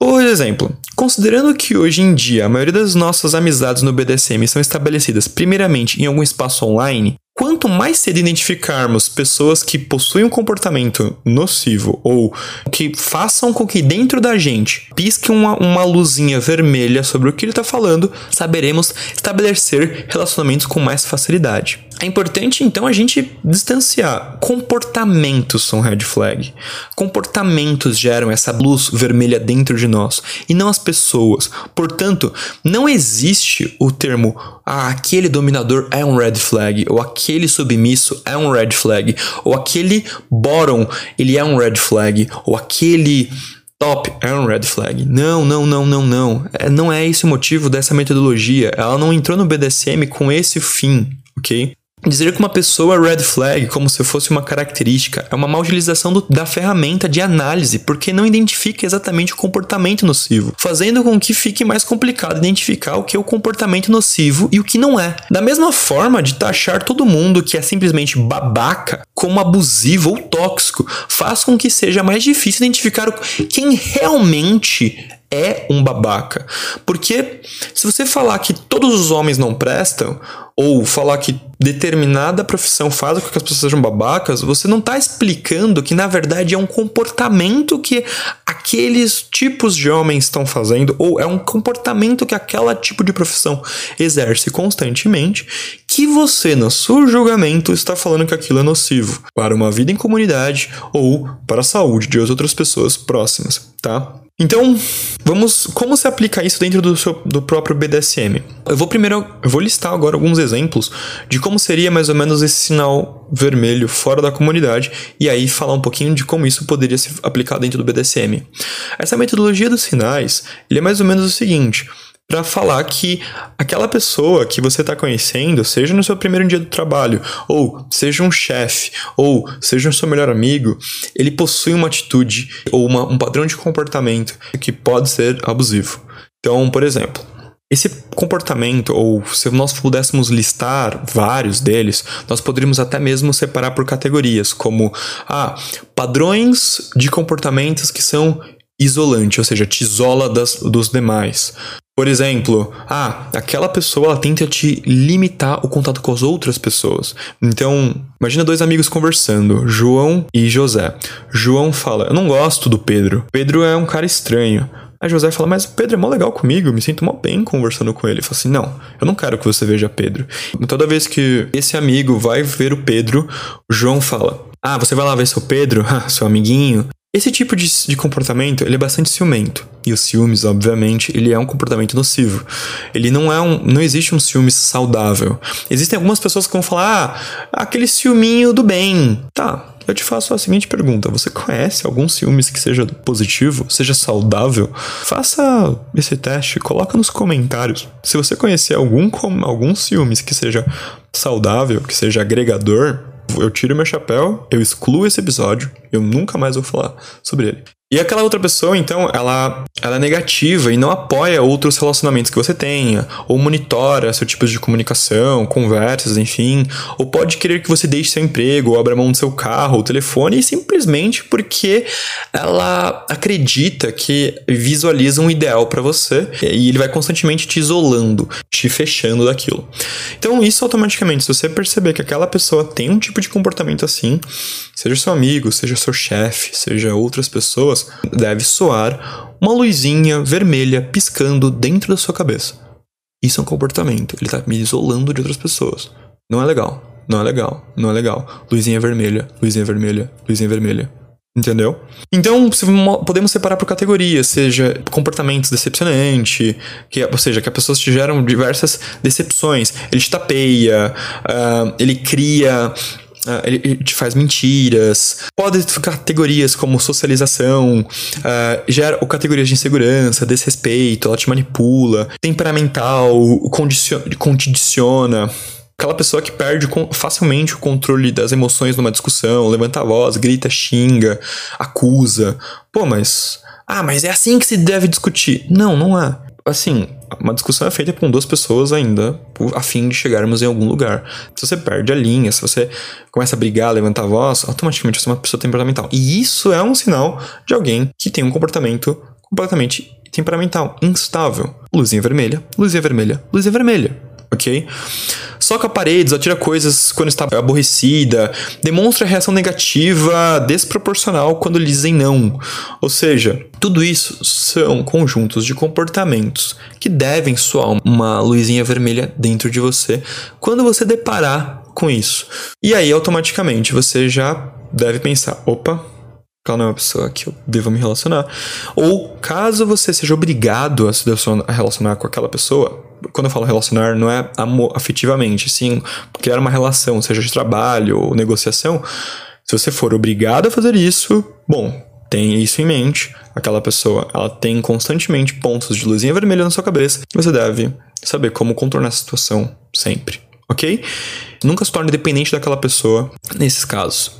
Por exemplo, considerando que hoje em dia a maioria das nossas amizades no BDSM são estabelecidas primeiramente em algum espaço online, quanto mais cedo identificarmos pessoas que possuem um comportamento nocivo ou que façam com que dentro da gente pisque uma, uma luzinha vermelha sobre o que ele está falando, saberemos estabelecer relacionamentos com mais facilidade. É importante então a gente distanciar. Comportamentos são red flag. Comportamentos geram essa luz vermelha dentro de nós e não as pessoas. Portanto, não existe o termo ah, aquele dominador é um red flag ou aquele submisso é um red flag ou aquele bottom ele é um red flag ou aquele top é um red flag. Não, não, não, não, não. É, não é esse o motivo dessa metodologia. Ela não entrou no BDSM com esse fim, ok? Dizer que uma pessoa é red flag como se fosse uma característica é uma mal utilização do, da ferramenta de análise, porque não identifica exatamente o comportamento nocivo, fazendo com que fique mais complicado identificar o que é o comportamento nocivo e o que não é. Da mesma forma de taxar todo mundo que é simplesmente babaca como abusivo ou tóxico, faz com que seja mais difícil identificar quem realmente é um babaca. Porque se você falar que todos os homens não prestam, ou falar que determinada profissão faz com que as pessoas sejam babacas, você não está explicando que na verdade é um comportamento que aqueles tipos de homens estão fazendo, ou é um comportamento que aquela tipo de profissão exerce constantemente, que você, no seu julgamento, está falando que aquilo é nocivo para uma vida em comunidade ou para a saúde de outras pessoas próximas, tá? Então, vamos como se aplica isso dentro do, seu, do próprio BDSM. Eu vou primeiro, eu vou listar agora alguns exemplos de como seria mais ou menos esse sinal vermelho fora da comunidade e aí falar um pouquinho de como isso poderia se aplicar dentro do BDSM. Essa metodologia dos sinais, ele é mais ou menos o seguinte: para falar que aquela pessoa que você está conhecendo, seja no seu primeiro dia do trabalho, ou seja um chefe, ou seja um seu melhor amigo, ele possui uma atitude ou uma, um padrão de comportamento que pode ser abusivo. Então, por exemplo, esse comportamento, ou se nós pudéssemos listar vários deles, nós poderíamos até mesmo separar por categorias, como ah, padrões de comportamentos que são isolante, ou seja, te isola das, dos demais. Por exemplo, ah, aquela pessoa ela tenta te limitar o contato com as outras pessoas. Então, imagina dois amigos conversando, João e José. João fala: Eu não gosto do Pedro. Pedro é um cara estranho. Aí José fala, mas o Pedro é mó legal comigo, me sinto mó bem conversando com ele. Ele fala assim, não, eu não quero que você veja Pedro. Toda vez que esse amigo vai ver o Pedro, o João fala, ah, você vai lá ver seu Pedro, seu amiguinho. Esse tipo de, de, comportamento ele é bastante ciumento. E os ciúmes, obviamente, ele é um comportamento nocivo. Ele não é um. Não existe um ciúme saudável. Existem algumas pessoas que vão falar, ah, aquele ciúminho do bem. Tá. Eu te faço a seguinte pergunta: você conhece algum ciúmes que seja positivo, seja saudável? Faça esse teste, coloca nos comentários. Se você conhecer algum, algum ciúmes que seja saudável, que seja agregador, eu tiro meu chapéu, eu excluo esse episódio, eu nunca mais vou falar sobre ele. E aquela outra pessoa, então, ela, ela é negativa e não apoia outros relacionamentos que você tenha, ou monitora seu tipo de comunicação, conversas, enfim, ou pode querer que você deixe seu emprego, ou abra mão do seu carro, ou telefone, simplesmente porque ela acredita que visualiza um ideal para você e ele vai constantemente te isolando, te fechando daquilo. Então, isso automaticamente, se você perceber que aquela pessoa tem um tipo de comportamento assim, seja seu amigo, seja seu chefe, seja outras pessoas, deve soar uma luzinha vermelha piscando dentro da sua cabeça. Isso é um comportamento, ele está me isolando de outras pessoas. Não é legal, não é legal, não é legal. Luzinha vermelha, luzinha vermelha, luzinha vermelha. Entendeu? Então, podemos separar por categorias, seja comportamentos decepcionantes, que, ou seja, que as pessoas te geram diversas decepções. Ele te tapeia, uh, ele cria Uh, ele te faz mentiras. Pode categorias como socialização, uh, gera ou categorias de insegurança, desrespeito, ela te manipula, temperamental, condiciona, condiciona aquela pessoa que perde facilmente o controle das emoções numa discussão, levanta a voz, grita, xinga, acusa. Pô, mas. Ah, mas é assim que se deve discutir. Não, não é. Assim, uma discussão é feita com duas pessoas ainda, a fim de chegarmos em algum lugar. Se você perde a linha, se você começa a brigar, levantar a voz, automaticamente você é uma pessoa temperamental. E isso é um sinal de alguém que tem um comportamento completamente temperamental, instável. Luzinha vermelha, luzinha vermelha, luzinha vermelha, ok? soca paredes, atira coisas quando está aborrecida, demonstra reação negativa desproporcional quando lhe dizem não. Ou seja, tudo isso são conjuntos de comportamentos que devem soar uma luzinha vermelha dentro de você quando você deparar com isso. E aí, automaticamente, você já deve pensar: opa, ela não é uma pessoa que eu devo me relacionar. Ou caso você seja obrigado a se relacionar com aquela pessoa, quando eu falo relacionar, não é afetivamente, sim criar uma relação, seja de trabalho ou negociação. Se você for obrigado a fazer isso, bom, tenha isso em mente. Aquela pessoa, ela tem constantemente pontos de luzinha vermelha na sua cabeça. Você deve saber como contornar a situação sempre ok? Nunca se torne dependente daquela pessoa nesses casos.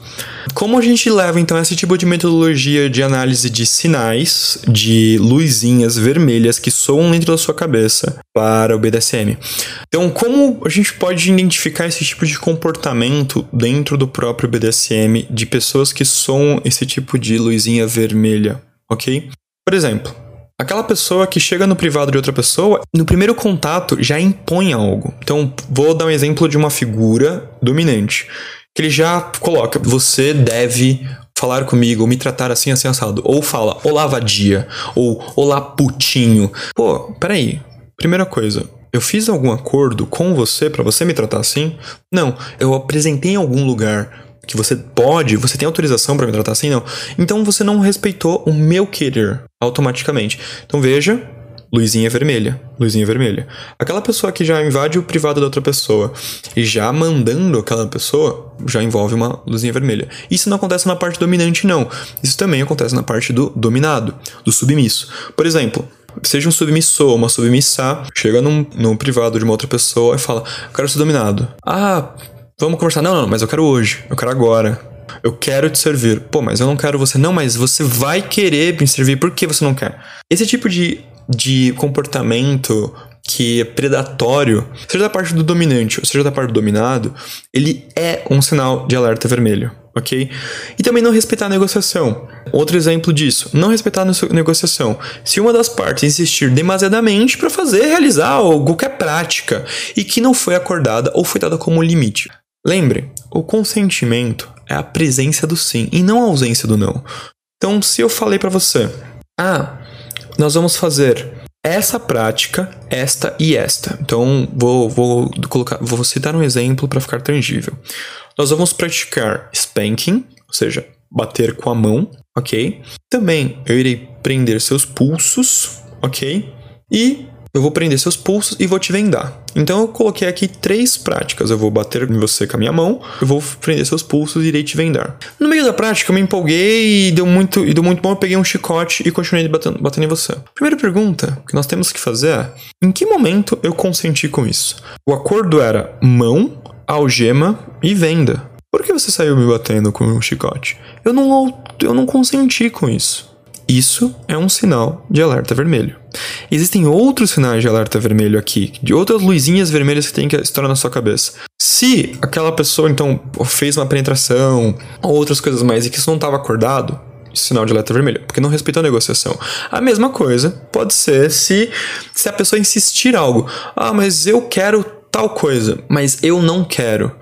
Como a gente leva então esse tipo de metodologia de análise de sinais, de luzinhas vermelhas que soam dentro da sua cabeça para o BDSM? Então, como a gente pode identificar esse tipo de comportamento dentro do próprio BDSM de pessoas que soam esse tipo de luzinha vermelha, ok? Por exemplo, Aquela pessoa que chega no privado de outra pessoa, no primeiro contato já impõe algo. Então, vou dar um exemplo de uma figura dominante. Que ele já coloca, você deve falar comigo, ou me tratar assim, assim, assado. Ou fala, olá, vadia. Ou, olá, putinho. Pô, peraí. Primeira coisa, eu fiz algum acordo com você para você me tratar assim? Não, eu apresentei em algum lugar que você pode, você tem autorização para me tratar assim? Não. Então você não respeitou o meu querer automaticamente. Então veja, luzinha vermelha, luzinha vermelha. Aquela pessoa que já invade o privado da outra pessoa e já mandando aquela pessoa, já envolve uma luzinha vermelha. Isso não acontece na parte dominante, não. Isso também acontece na parte do dominado, do submisso. Por exemplo, seja um submissor, uma submissa, chega num, num privado de uma outra pessoa e fala: quero ser dominado. Ah, Vamos conversar. Não, não, mas eu quero hoje. Eu quero agora. Eu quero te servir. Pô, mas eu não quero você. Não, mas você vai querer me servir. Por que você não quer? Esse tipo de, de comportamento que é predatório, seja da parte do dominante ou seja da parte do dominado, ele é um sinal de alerta vermelho, ok? E também não respeitar a negociação. Outro exemplo disso, não respeitar a negociação. Se uma das partes insistir demasiadamente para fazer, realizar qualquer prática e que não foi acordada ou foi dada como limite. Lembre, o consentimento é a presença do sim e não a ausência do não. Então, se eu falei para você, ah, nós vamos fazer essa prática, esta e esta. Então, vou, vou colocar, vou citar um exemplo para ficar tangível. Nós vamos praticar spanking, ou seja, bater com a mão, ok? Também eu irei prender seus pulsos, ok? E eu vou prender seus pulsos e vou te vendar. Então eu coloquei aqui três práticas. Eu vou bater em você com a minha mão, eu vou prender seus pulsos e irei te vendar. No meio da prática eu me empolguei e deu muito, e deu muito bom. Eu peguei um chicote e continuei batendo, batendo em você. Primeira pergunta que nós temos que fazer é: em que momento eu consenti com isso? O acordo era mão, algema e venda. Por que você saiu me batendo com um chicote? Eu não, eu não consenti com isso. Isso é um sinal de alerta vermelho. Existem outros sinais de alerta vermelho aqui, de outras luzinhas vermelhas que tem que estourar na sua cabeça. Se aquela pessoa então fez uma penetração ou outras coisas mais e que isso não estava acordado, sinal de alerta vermelho, porque não respeitou a negociação. A mesma coisa pode ser se, se a pessoa insistir algo. Ah, mas eu quero tal coisa, mas eu não quero.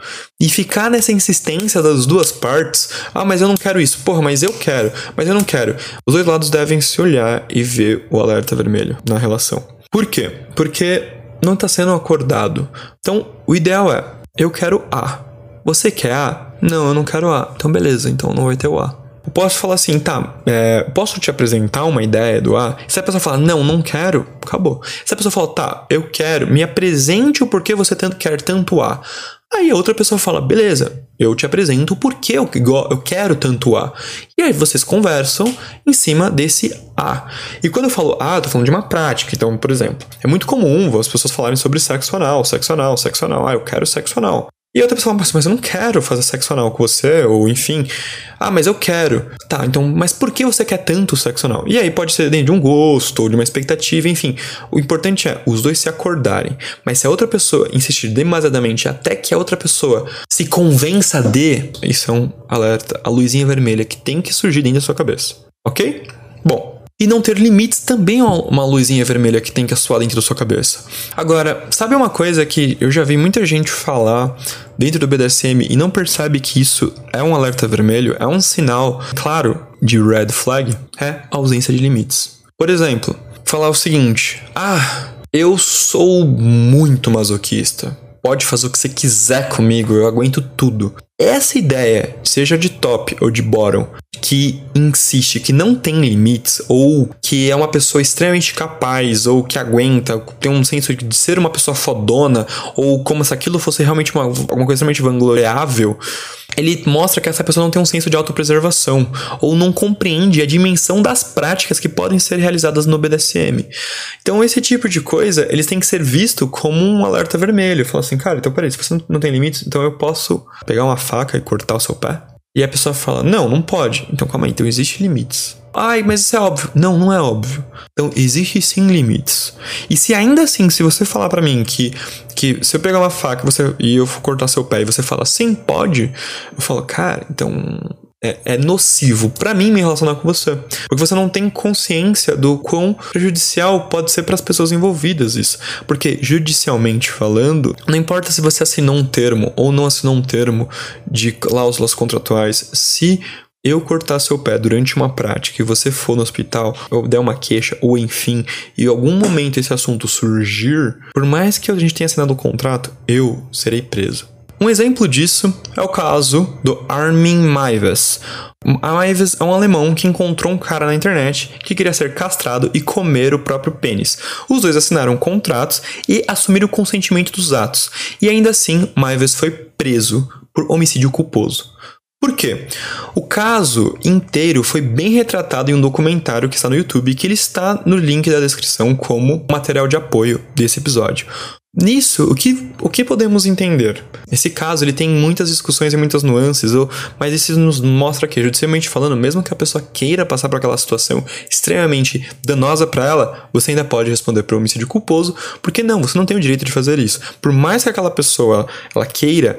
E ficar nessa insistência das duas partes, ah, mas eu não quero isso, porra, mas eu quero, mas eu não quero. Os dois lados devem se olhar e ver o alerta vermelho na relação. Por quê? Porque não está sendo acordado. Então, o ideal é: eu quero A. Você quer A? Não, eu não quero A. Então, beleza, então não vai ter o A. Eu posso falar assim, tá, é, posso te apresentar uma ideia do A? Se a pessoa falar, não, não quero, acabou. Se a pessoa falar, tá, eu quero, me apresente o porquê você quer tanto A. Aí a outra pessoa fala, beleza, eu te apresento o porquê eu, eu quero tanto A. E aí vocês conversam em cima desse A. E quando eu falo A, eu tô falando de uma prática. Então, por exemplo, é muito comum as pessoas falarem sobre sexo anal, sexo anal, sexo anal. Ah, eu quero sexo anal. E outra pessoa fala, mas eu não quero fazer sexo anal com você, ou enfim. Ah, mas eu quero. Tá, então, mas por que você quer tanto sexo anal? E aí pode ser dentro de um gosto, ou de uma expectativa, enfim. O importante é os dois se acordarem. Mas se a outra pessoa insistir demasiadamente até que a outra pessoa se convença de, isso é um alerta, a luzinha vermelha que tem que surgir dentro da sua cabeça. Ok? Bom, e não ter limites também é uma luzinha vermelha que tem que asuar dentro da sua cabeça. Agora, sabe uma coisa que eu já vi muita gente falar dentro do BDSM e não percebe que isso é um alerta vermelho? É um sinal claro de red flag? É a ausência de limites. Por exemplo, falar o seguinte: Ah, eu sou muito masoquista. Pode fazer o que você quiser comigo, eu aguento tudo. Essa ideia, seja de top ou de bottom, que insiste que não tem limites, ou que é uma pessoa extremamente capaz, ou que aguenta, tem um senso de ser uma pessoa fodona, ou como se aquilo fosse realmente uma, alguma coisa extremamente vangloriável, ele mostra que essa pessoa não tem um senso de autopreservação, ou não compreende a dimensão das práticas que podem ser realizadas no BDSM. Então, esse tipo de coisa, eles têm que ser visto como um alerta vermelho. Falar assim, cara, então peraí, se você não tem limites, então eu posso pegar uma faca e cortar o seu pé? E a pessoa fala: Não, não pode. Então calma aí, então existe limites. Ai, mas isso é óbvio. Não, não é óbvio. Então existe sim limites. E se ainda assim, se você falar para mim que que se eu pegar uma faca você, e eu for cortar seu pé e você fala sim, pode, eu falo, cara, então é, é nocivo para mim me relacionar com você. Porque você não tem consciência do quão prejudicial pode ser para as pessoas envolvidas isso. Porque, judicialmente falando, não importa se você assinou um termo ou não assinou um termo de cláusulas contratuais, se eu cortar seu pé durante uma prática e você for no hospital, ou der uma queixa, ou enfim, e em algum momento esse assunto surgir, por mais que a gente tenha assinado o um contrato, eu serei preso. Um exemplo disso é o caso do Armin Maives. Maives é um alemão que encontrou um cara na internet que queria ser castrado e comer o próprio pênis. Os dois assinaram contratos e assumiram o consentimento dos atos. E ainda assim, Maives foi preso por homicídio culposo. Por quê? O caso inteiro foi bem retratado em um documentário que está no YouTube, que ele está no link da descrição como material de apoio desse episódio. Nisso, o que, o que podemos entender? Esse caso ele tem muitas discussões e muitas nuances, mas isso nos mostra que, judicialmente falando, mesmo que a pessoa queira passar por aquela situação extremamente danosa para ela, você ainda pode responder por homicídio culposo, porque não, você não tem o direito de fazer isso. Por mais que aquela pessoa ela queira,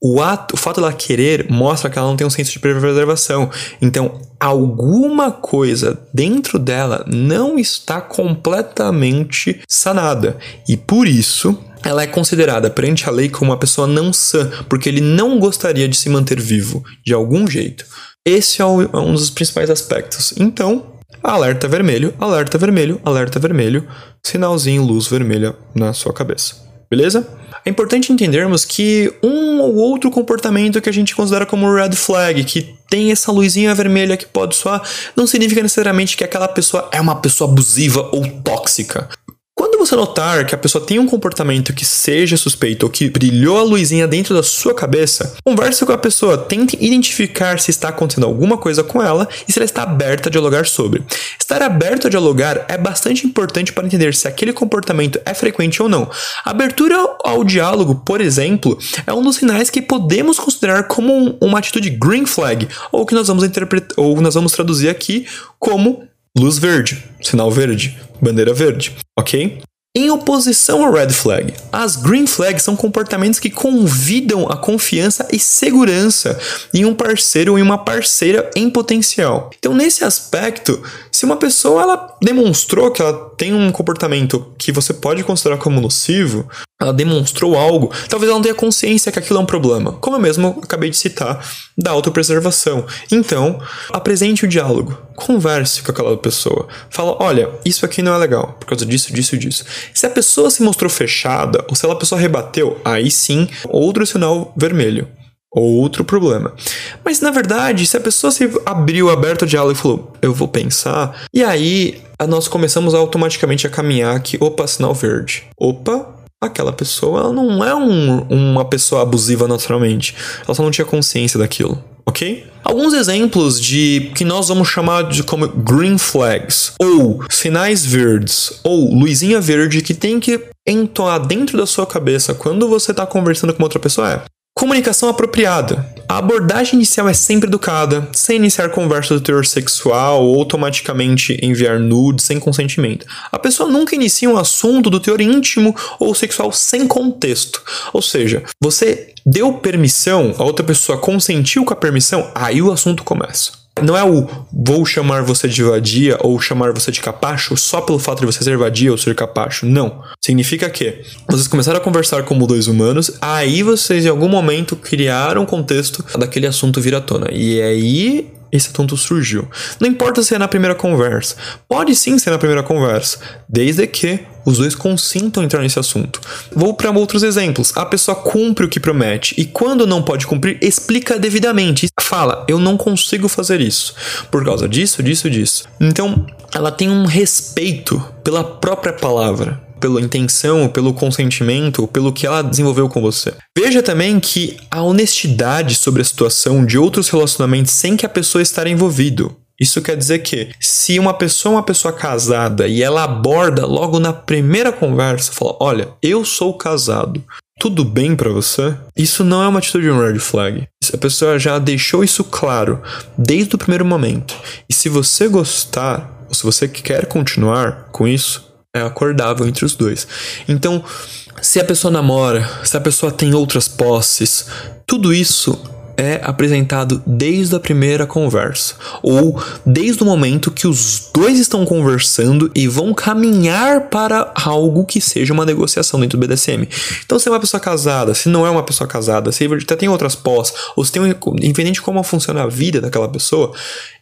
o, ato, o fato dela querer mostra que ela não tem um senso de preservação. Então, alguma coisa dentro dela não está completamente sanada. E por isso, ela é considerada perante a lei como uma pessoa não sã, porque ele não gostaria de se manter vivo de algum jeito. Esse é, é um dos principais aspectos. Então, alerta vermelho, alerta vermelho, alerta vermelho, sinalzinho luz vermelha na sua cabeça. Beleza? É importante entendermos que um ou outro comportamento que a gente considera como red flag, que tem essa luzinha vermelha que pode soar, não significa necessariamente que aquela pessoa é uma pessoa abusiva ou tóxica. Você notar que a pessoa tem um comportamento que seja suspeito ou que brilhou a luzinha dentro da sua cabeça, converse com a pessoa, tente identificar se está acontecendo alguma coisa com ela e se ela está aberta a dialogar sobre. Estar aberto a dialogar é bastante importante para entender se aquele comportamento é frequente ou não. Abertura ao diálogo, por exemplo, é um dos sinais que podemos considerar como uma atitude green flag, ou que nós vamos interpretar, ou nós vamos traduzir aqui como luz verde, sinal verde, bandeira verde, ok? Em oposição ao red flag, as green flags são comportamentos que convidam a confiança e segurança em um parceiro ou em uma parceira em potencial. Então, nesse aspecto, se uma pessoa ela demonstrou que ela tem um comportamento que você pode considerar como nocivo, ela demonstrou algo, talvez ela não tenha consciência que aquilo é um problema, como eu mesmo acabei de citar da autopreservação. Então, apresente o diálogo, converse com aquela pessoa, fala: olha, isso aqui não é legal, por causa disso, disso disso. Se a pessoa se mostrou fechada, ou se a pessoa rebateu, aí sim, outro sinal vermelho. Outro problema. Mas na verdade, se a pessoa se abriu aberto o diálogo e falou, eu vou pensar, e aí nós começamos automaticamente a caminhar aqui, opa, sinal verde. Opa, aquela pessoa não é um, uma pessoa abusiva naturalmente. Ela só não tinha consciência daquilo, ok? Alguns exemplos de que nós vamos chamar de como green flags, ou sinais verdes, ou luzinha verde que tem que entoar dentro da sua cabeça quando você está conversando com outra pessoa é Comunicação apropriada. A abordagem inicial é sempre educada, sem iniciar conversa do teor sexual ou automaticamente enviar nudes sem consentimento. A pessoa nunca inicia um assunto do teor íntimo ou sexual sem contexto. Ou seja, você deu permissão, a outra pessoa consentiu com a permissão, aí o assunto começa. Não é o vou chamar você de vadia ou chamar você de capacho só pelo fato de você ser vadia ou ser capacho. Não. Significa que vocês começaram a conversar como dois humanos, aí vocês em algum momento criaram um contexto daquele assunto vir à tona. E aí esse assunto surgiu. Não importa se é na primeira conversa. Pode sim ser na primeira conversa, desde que os dois consintam entrar nesse assunto. Vou para outros exemplos. A pessoa cumpre o que promete e quando não pode cumprir, explica devidamente. Fala, eu não consigo fazer isso por causa disso, disso, disso. Então, ela tem um respeito pela própria palavra pela intenção, pelo consentimento, pelo que ela desenvolveu com você. Veja também que a honestidade sobre a situação de outros relacionamentos sem que a pessoa estar envolvido. Isso quer dizer que se uma pessoa é uma pessoa casada e ela aborda logo na primeira conversa, fala: "Olha, eu sou casado. Tudo bem para você?" Isso não é uma atitude de um red flag. A pessoa já deixou isso claro desde o primeiro momento. E se você gostar, ou se você quer continuar com isso, é acordável entre os dois. Então, se a pessoa namora, se a pessoa tem outras posses, tudo isso é apresentado desde a primeira conversa, ou desde o momento que os dois estão conversando e vão caminhar para algo que seja uma negociação dentro do BDSM. Então, se é uma pessoa casada, se não é uma pessoa casada, se até tem outras pós, ou se tem, um, independente de como funciona a vida daquela pessoa,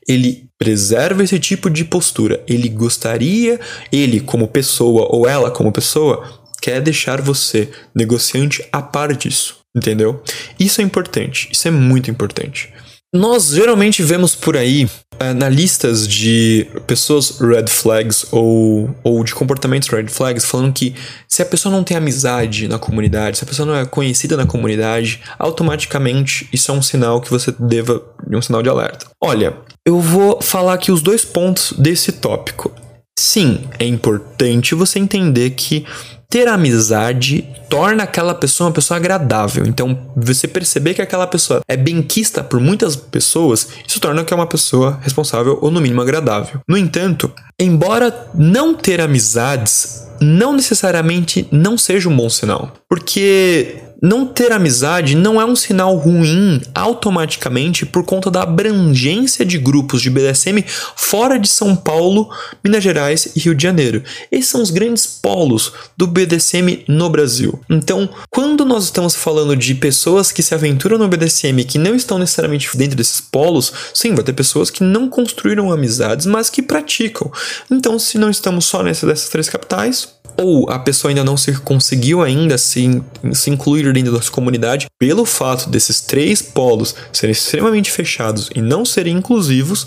ele preserva esse tipo de postura. Ele gostaria, ele como pessoa ou ela como pessoa, quer deixar você, negociante, a par disso. Entendeu? Isso é importante. Isso é muito importante. Nós geralmente vemos por aí, é, na listas de pessoas red flags ou, ou de comportamentos red flags, falando que se a pessoa não tem amizade na comunidade, se a pessoa não é conhecida na comunidade, automaticamente isso é um sinal que você deva, um sinal de alerta. Olha, eu vou falar aqui os dois pontos desse tópico. Sim, é importante você entender que ter amizade torna aquela pessoa uma pessoa agradável. Então, você perceber que aquela pessoa é benquista por muitas pessoas, isso torna que é uma pessoa responsável ou no mínimo agradável. No entanto, embora não ter amizades não necessariamente não seja um bom sinal, porque não ter amizade não é um sinal ruim automaticamente por conta da abrangência de grupos de BDSM fora de São Paulo, Minas Gerais e Rio de Janeiro. Esses são os grandes polos do BDSM no Brasil. Então, quando nós estamos falando de pessoas que se aventuram no BDSM que não estão necessariamente dentro desses polos, sim, vai ter pessoas que não construíram amizades, mas que praticam. Então, se não estamos só nessas dessas três capitais, ou a pessoa ainda não se conseguiu ainda se, se incluir dentro da sua comunidade, pelo fato desses três polos serem extremamente fechados e não serem inclusivos,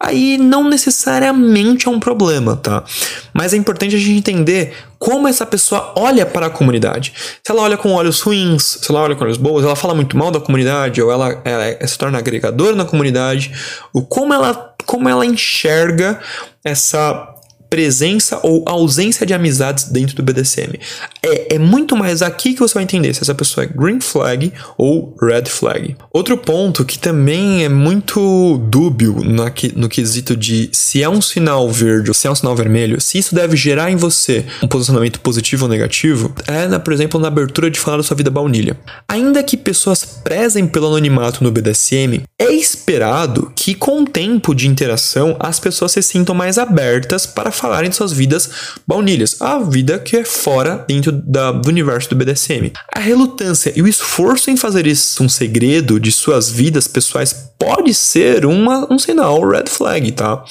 aí não necessariamente é um problema, tá? Mas é importante a gente entender como essa pessoa olha para a comunidade. Se ela olha com olhos ruins, se ela olha com olhos boas, ela fala muito mal da comunidade, ou ela, ela se torna agregadora na comunidade, o como ela, como ela enxerga essa presença ou ausência de amizades dentro do BDSM. É, é muito mais aqui que você vai entender se essa pessoa é green flag ou red flag. Outro ponto que também é muito dúbio no, no quesito de se é um sinal verde ou se é um sinal vermelho, se isso deve gerar em você um posicionamento positivo ou negativo, é, na, por exemplo, na abertura de falar da sua vida baunilha. Ainda que pessoas prezem pelo anonimato no BDSM, é esperado que com o tempo de interação as pessoas se sintam mais abertas para falarem de suas vidas baunilhas, a vida que é fora dentro da, do universo do BDSM. A relutância e o esforço em fazer isso um segredo de suas vidas pessoais pode ser uma, um sinal red flag, tá?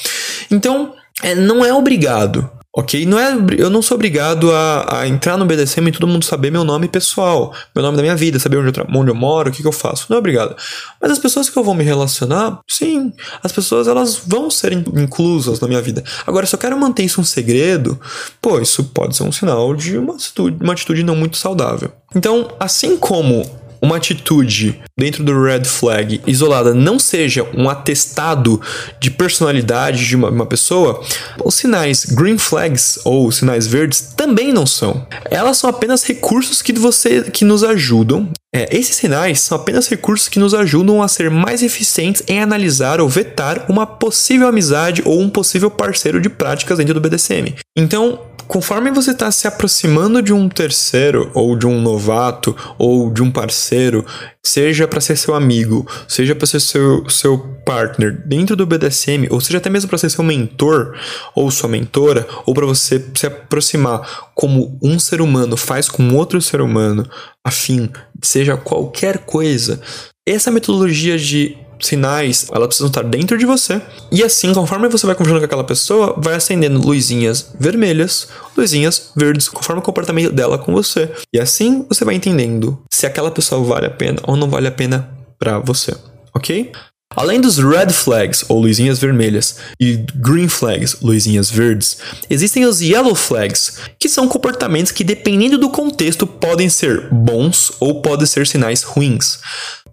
Então, é, não é obrigado Ok? Não é, eu não sou obrigado a, a, entrar no BDSM e todo mundo saber meu nome pessoal, meu nome da minha vida, saber onde eu, onde eu moro, o que, que eu faço. Não é obrigado. Mas as pessoas que eu vou me relacionar, sim, as pessoas elas vão ser inclusas na minha vida. Agora, se eu quero manter isso um segredo, pô, isso pode ser um sinal de uma atitude, uma atitude não muito saudável. Então, assim como uma atitude dentro do red flag isolada não seja um atestado de personalidade de uma, uma, pessoa, os sinais green flags ou sinais verdes também não são. Elas são apenas recursos que você que nos ajudam. É, esses sinais são apenas recursos que nos ajudam a ser mais eficientes em analisar ou vetar uma possível amizade ou um possível parceiro de práticas dentro do BDSM. Então, conforme você está se aproximando de um terceiro, ou de um novato, ou de um parceiro, seja para ser seu amigo, seja para ser seu, seu partner dentro do BDSM, ou seja até mesmo para ser seu mentor ou sua mentora, ou para você se aproximar como um ser humano faz com outro ser humano, afim, seja qualquer coisa, essa metodologia de sinais, elas precisam estar dentro de você. E assim, conforme você vai conversando com aquela pessoa, vai acendendo luzinhas vermelhas, luzinhas verdes, conforme o comportamento dela com você. E assim você vai entendendo se aquela pessoa vale a pena ou não vale a pena para você, ok? Além dos red flags, ou luzinhas vermelhas, e green flags, luzinhas verdes, existem os yellow flags, que são comportamentos que, dependendo do contexto, podem ser bons ou podem ser sinais ruins.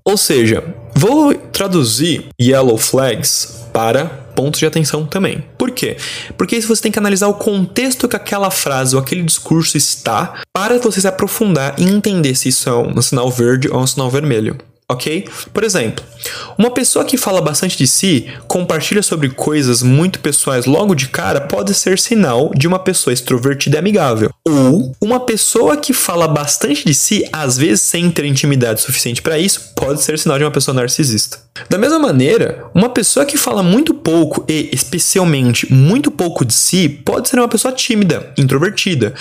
Ou seja, vou traduzir yellow flags para pontos de atenção também. Por quê? Porque você tem que analisar o contexto que aquela frase ou aquele discurso está para você se aprofundar e entender se isso é um sinal verde ou um sinal vermelho. Ok? Por exemplo, uma pessoa que fala bastante de si, compartilha sobre coisas muito pessoais logo de cara, pode ser sinal de uma pessoa extrovertida e amigável. Ou uma pessoa que fala bastante de si, às vezes sem ter intimidade suficiente para isso, pode ser sinal de uma pessoa narcisista. Da mesma maneira, uma pessoa que fala muito pouco e, especialmente, muito pouco de si, pode ser uma pessoa tímida, introvertida,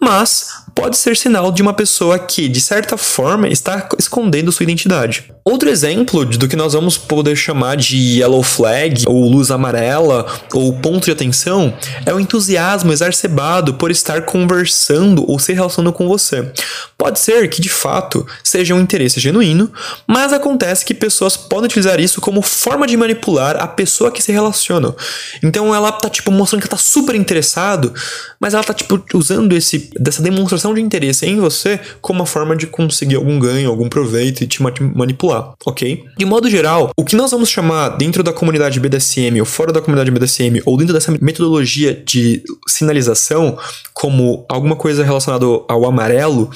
mas pode ser sinal de uma pessoa que, de certa forma, está escondendo sua identidade. Outro exemplo do que nós vamos poder chamar de yellow flag, ou luz amarela, ou ponto de atenção, é o entusiasmo exacerbado por estar conversando ou se relacionando com você. Pode ser que, de fato, seja um interesse genuíno, mas acontece que pessoas podem utilizar isso como forma de manipular a pessoa que se relaciona. Então ela tá, tipo, mostrando que tá super interessado, mas ela tá, tipo, usando esse, dessa demonstração de interesse em você como uma forma de conseguir algum ganho, algum proveito e te manipular, ok? De modo geral, o que nós vamos chamar dentro da comunidade BDSM ou fora da comunidade BDSM ou dentro dessa metodologia de sinalização como alguma coisa relacionada ao amarelo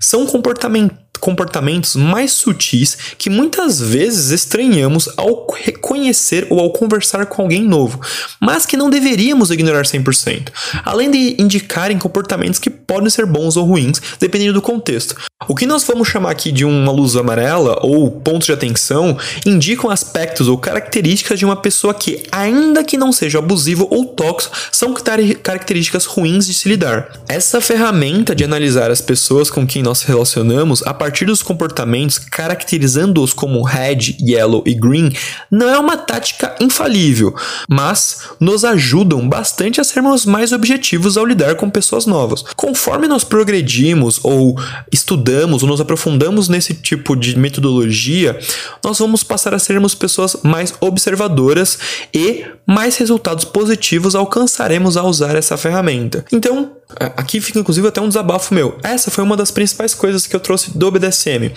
são comportamentos comportamentos mais sutis que muitas vezes estranhamos ao reconhecer ou ao conversar com alguém novo, mas que não deveríamos ignorar 100%, além de indicarem comportamentos que podem ser bons ou ruins, dependendo do contexto. O que nós vamos chamar aqui de uma luz amarela ou pontos de atenção indicam aspectos ou características de uma pessoa que, ainda que não seja abusivo ou tóxico, são características ruins de se lidar. Essa ferramenta de analisar as pessoas com quem nós relacionamos a partir dos comportamentos, caracterizando-os como red, yellow e green, não é uma tática infalível, mas nos ajudam bastante a sermos mais objetivos ao lidar com pessoas novas. Conforme nós progredimos ou estudamos ou nos aprofundamos nesse tipo de metodologia, nós vamos passar a sermos pessoas mais observadoras e mais resultados positivos alcançaremos ao usar essa ferramenta. Então, aqui fica inclusive até um desabafo meu. Essa foi uma das principais coisas que eu trouxe do BDSM.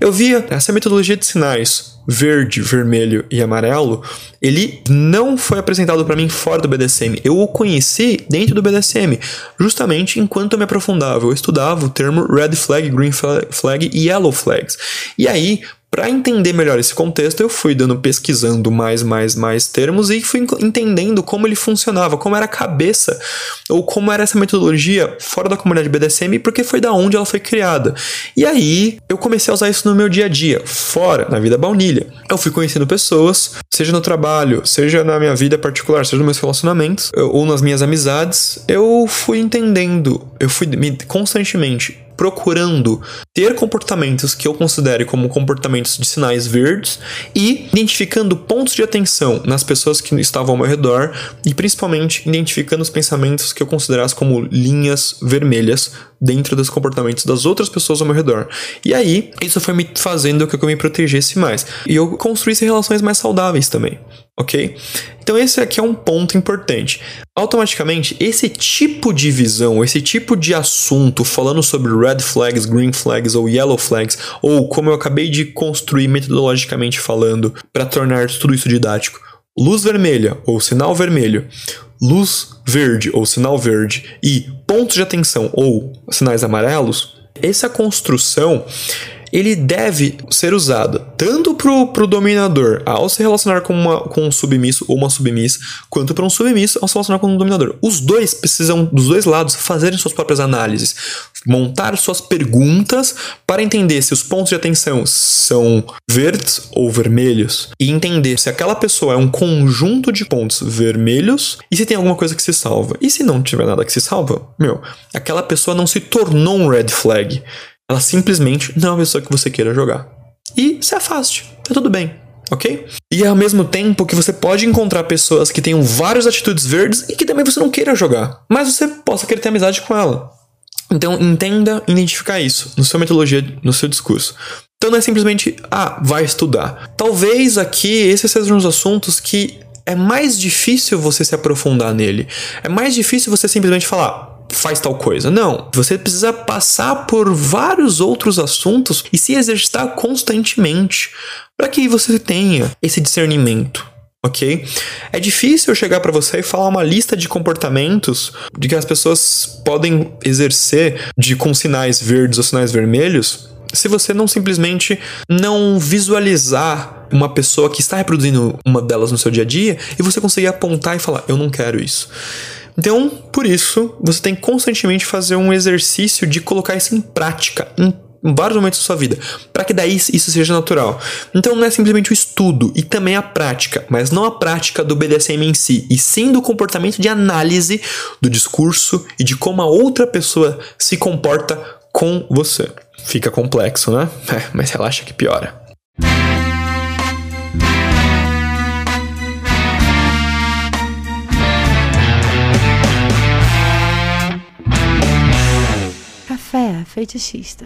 Eu via essa metodologia de sinais verde, vermelho e amarelo, ele não foi apresentado para mim fora do BDSM. Eu o conheci dentro do BDSM, justamente enquanto eu me aprofundava. Eu estudava o termo red flag, green flag e yellow flags. E aí, para entender melhor esse contexto, eu fui dando pesquisando mais, mais, mais termos e fui entendendo como ele funcionava, como era a cabeça ou como era essa metodologia fora da comunidade BDSM, porque foi da onde ela foi criada. E aí eu comecei a usar isso no meu dia a dia, fora, na vida baunilha. Eu fui conhecendo pessoas, seja no trabalho, seja na minha vida particular, seja nos meus relacionamentos ou nas minhas amizades, eu fui entendendo, eu fui me constantemente procurando ter comportamentos que eu considere como comportamentos de sinais verdes e identificando pontos de atenção nas pessoas que estavam ao meu redor e principalmente identificando os pensamentos que eu considerasse como linhas vermelhas dentro dos comportamentos das outras pessoas ao meu redor. E aí, isso foi me fazendo que eu me protegesse mais. E eu construísse relações mais saudáveis também ok? Então esse aqui é um ponto importante. Automaticamente, esse tipo de visão, esse tipo de assunto falando sobre red flags, green flags ou yellow flags, ou como eu acabei de construir metodologicamente falando para tornar tudo isso didático, luz vermelha ou sinal vermelho, luz verde ou sinal verde e pontos de atenção ou sinais amarelos, essa construção ele deve ser usado tanto pro, pro dominador ao se relacionar com, uma, com um submisso ou uma submissa, quanto para um submisso ao se relacionar com um dominador. Os dois precisam, dos dois lados, fazerem suas próprias análises, montar suas perguntas para entender se os pontos de atenção são verdes ou vermelhos e entender se aquela pessoa é um conjunto de pontos vermelhos e se tem alguma coisa que se salva. E se não tiver nada que se salva, meu, aquela pessoa não se tornou um red flag. Ela simplesmente não é uma pessoa que você queira jogar. E se afaste, tá tudo bem, ok? E ao mesmo tempo que você pode encontrar pessoas que tenham várias atitudes verdes e que também você não queira jogar, mas você possa querer ter amizade com ela. Então entenda identificar isso no sua metodologia, no seu discurso. Então não é simplesmente, ah, vai estudar. Talvez aqui esses sejam os assuntos que é mais difícil você se aprofundar nele. É mais difícil você simplesmente falar, faz tal coisa. Não. Você precisa passar por vários outros assuntos e se exercitar constantemente para que você tenha esse discernimento. Ok? É difícil eu chegar para você e falar uma lista de comportamentos de que as pessoas podem exercer de com sinais verdes ou sinais vermelhos se você não simplesmente não visualizar uma pessoa que está reproduzindo uma delas no seu dia a dia e você conseguir apontar e falar, eu não quero isso. Então, por isso, você tem que constantemente fazer um exercício de colocar isso em prática, em vários momentos da sua vida, para que daí isso seja natural. Então não é simplesmente o estudo e também a prática, mas não a prática do BDSM em si, e sim do comportamento de análise do discurso e de como a outra pessoa se comporta com você. Fica complexo, né? É, mas relaxa que piora. Café feitiçista.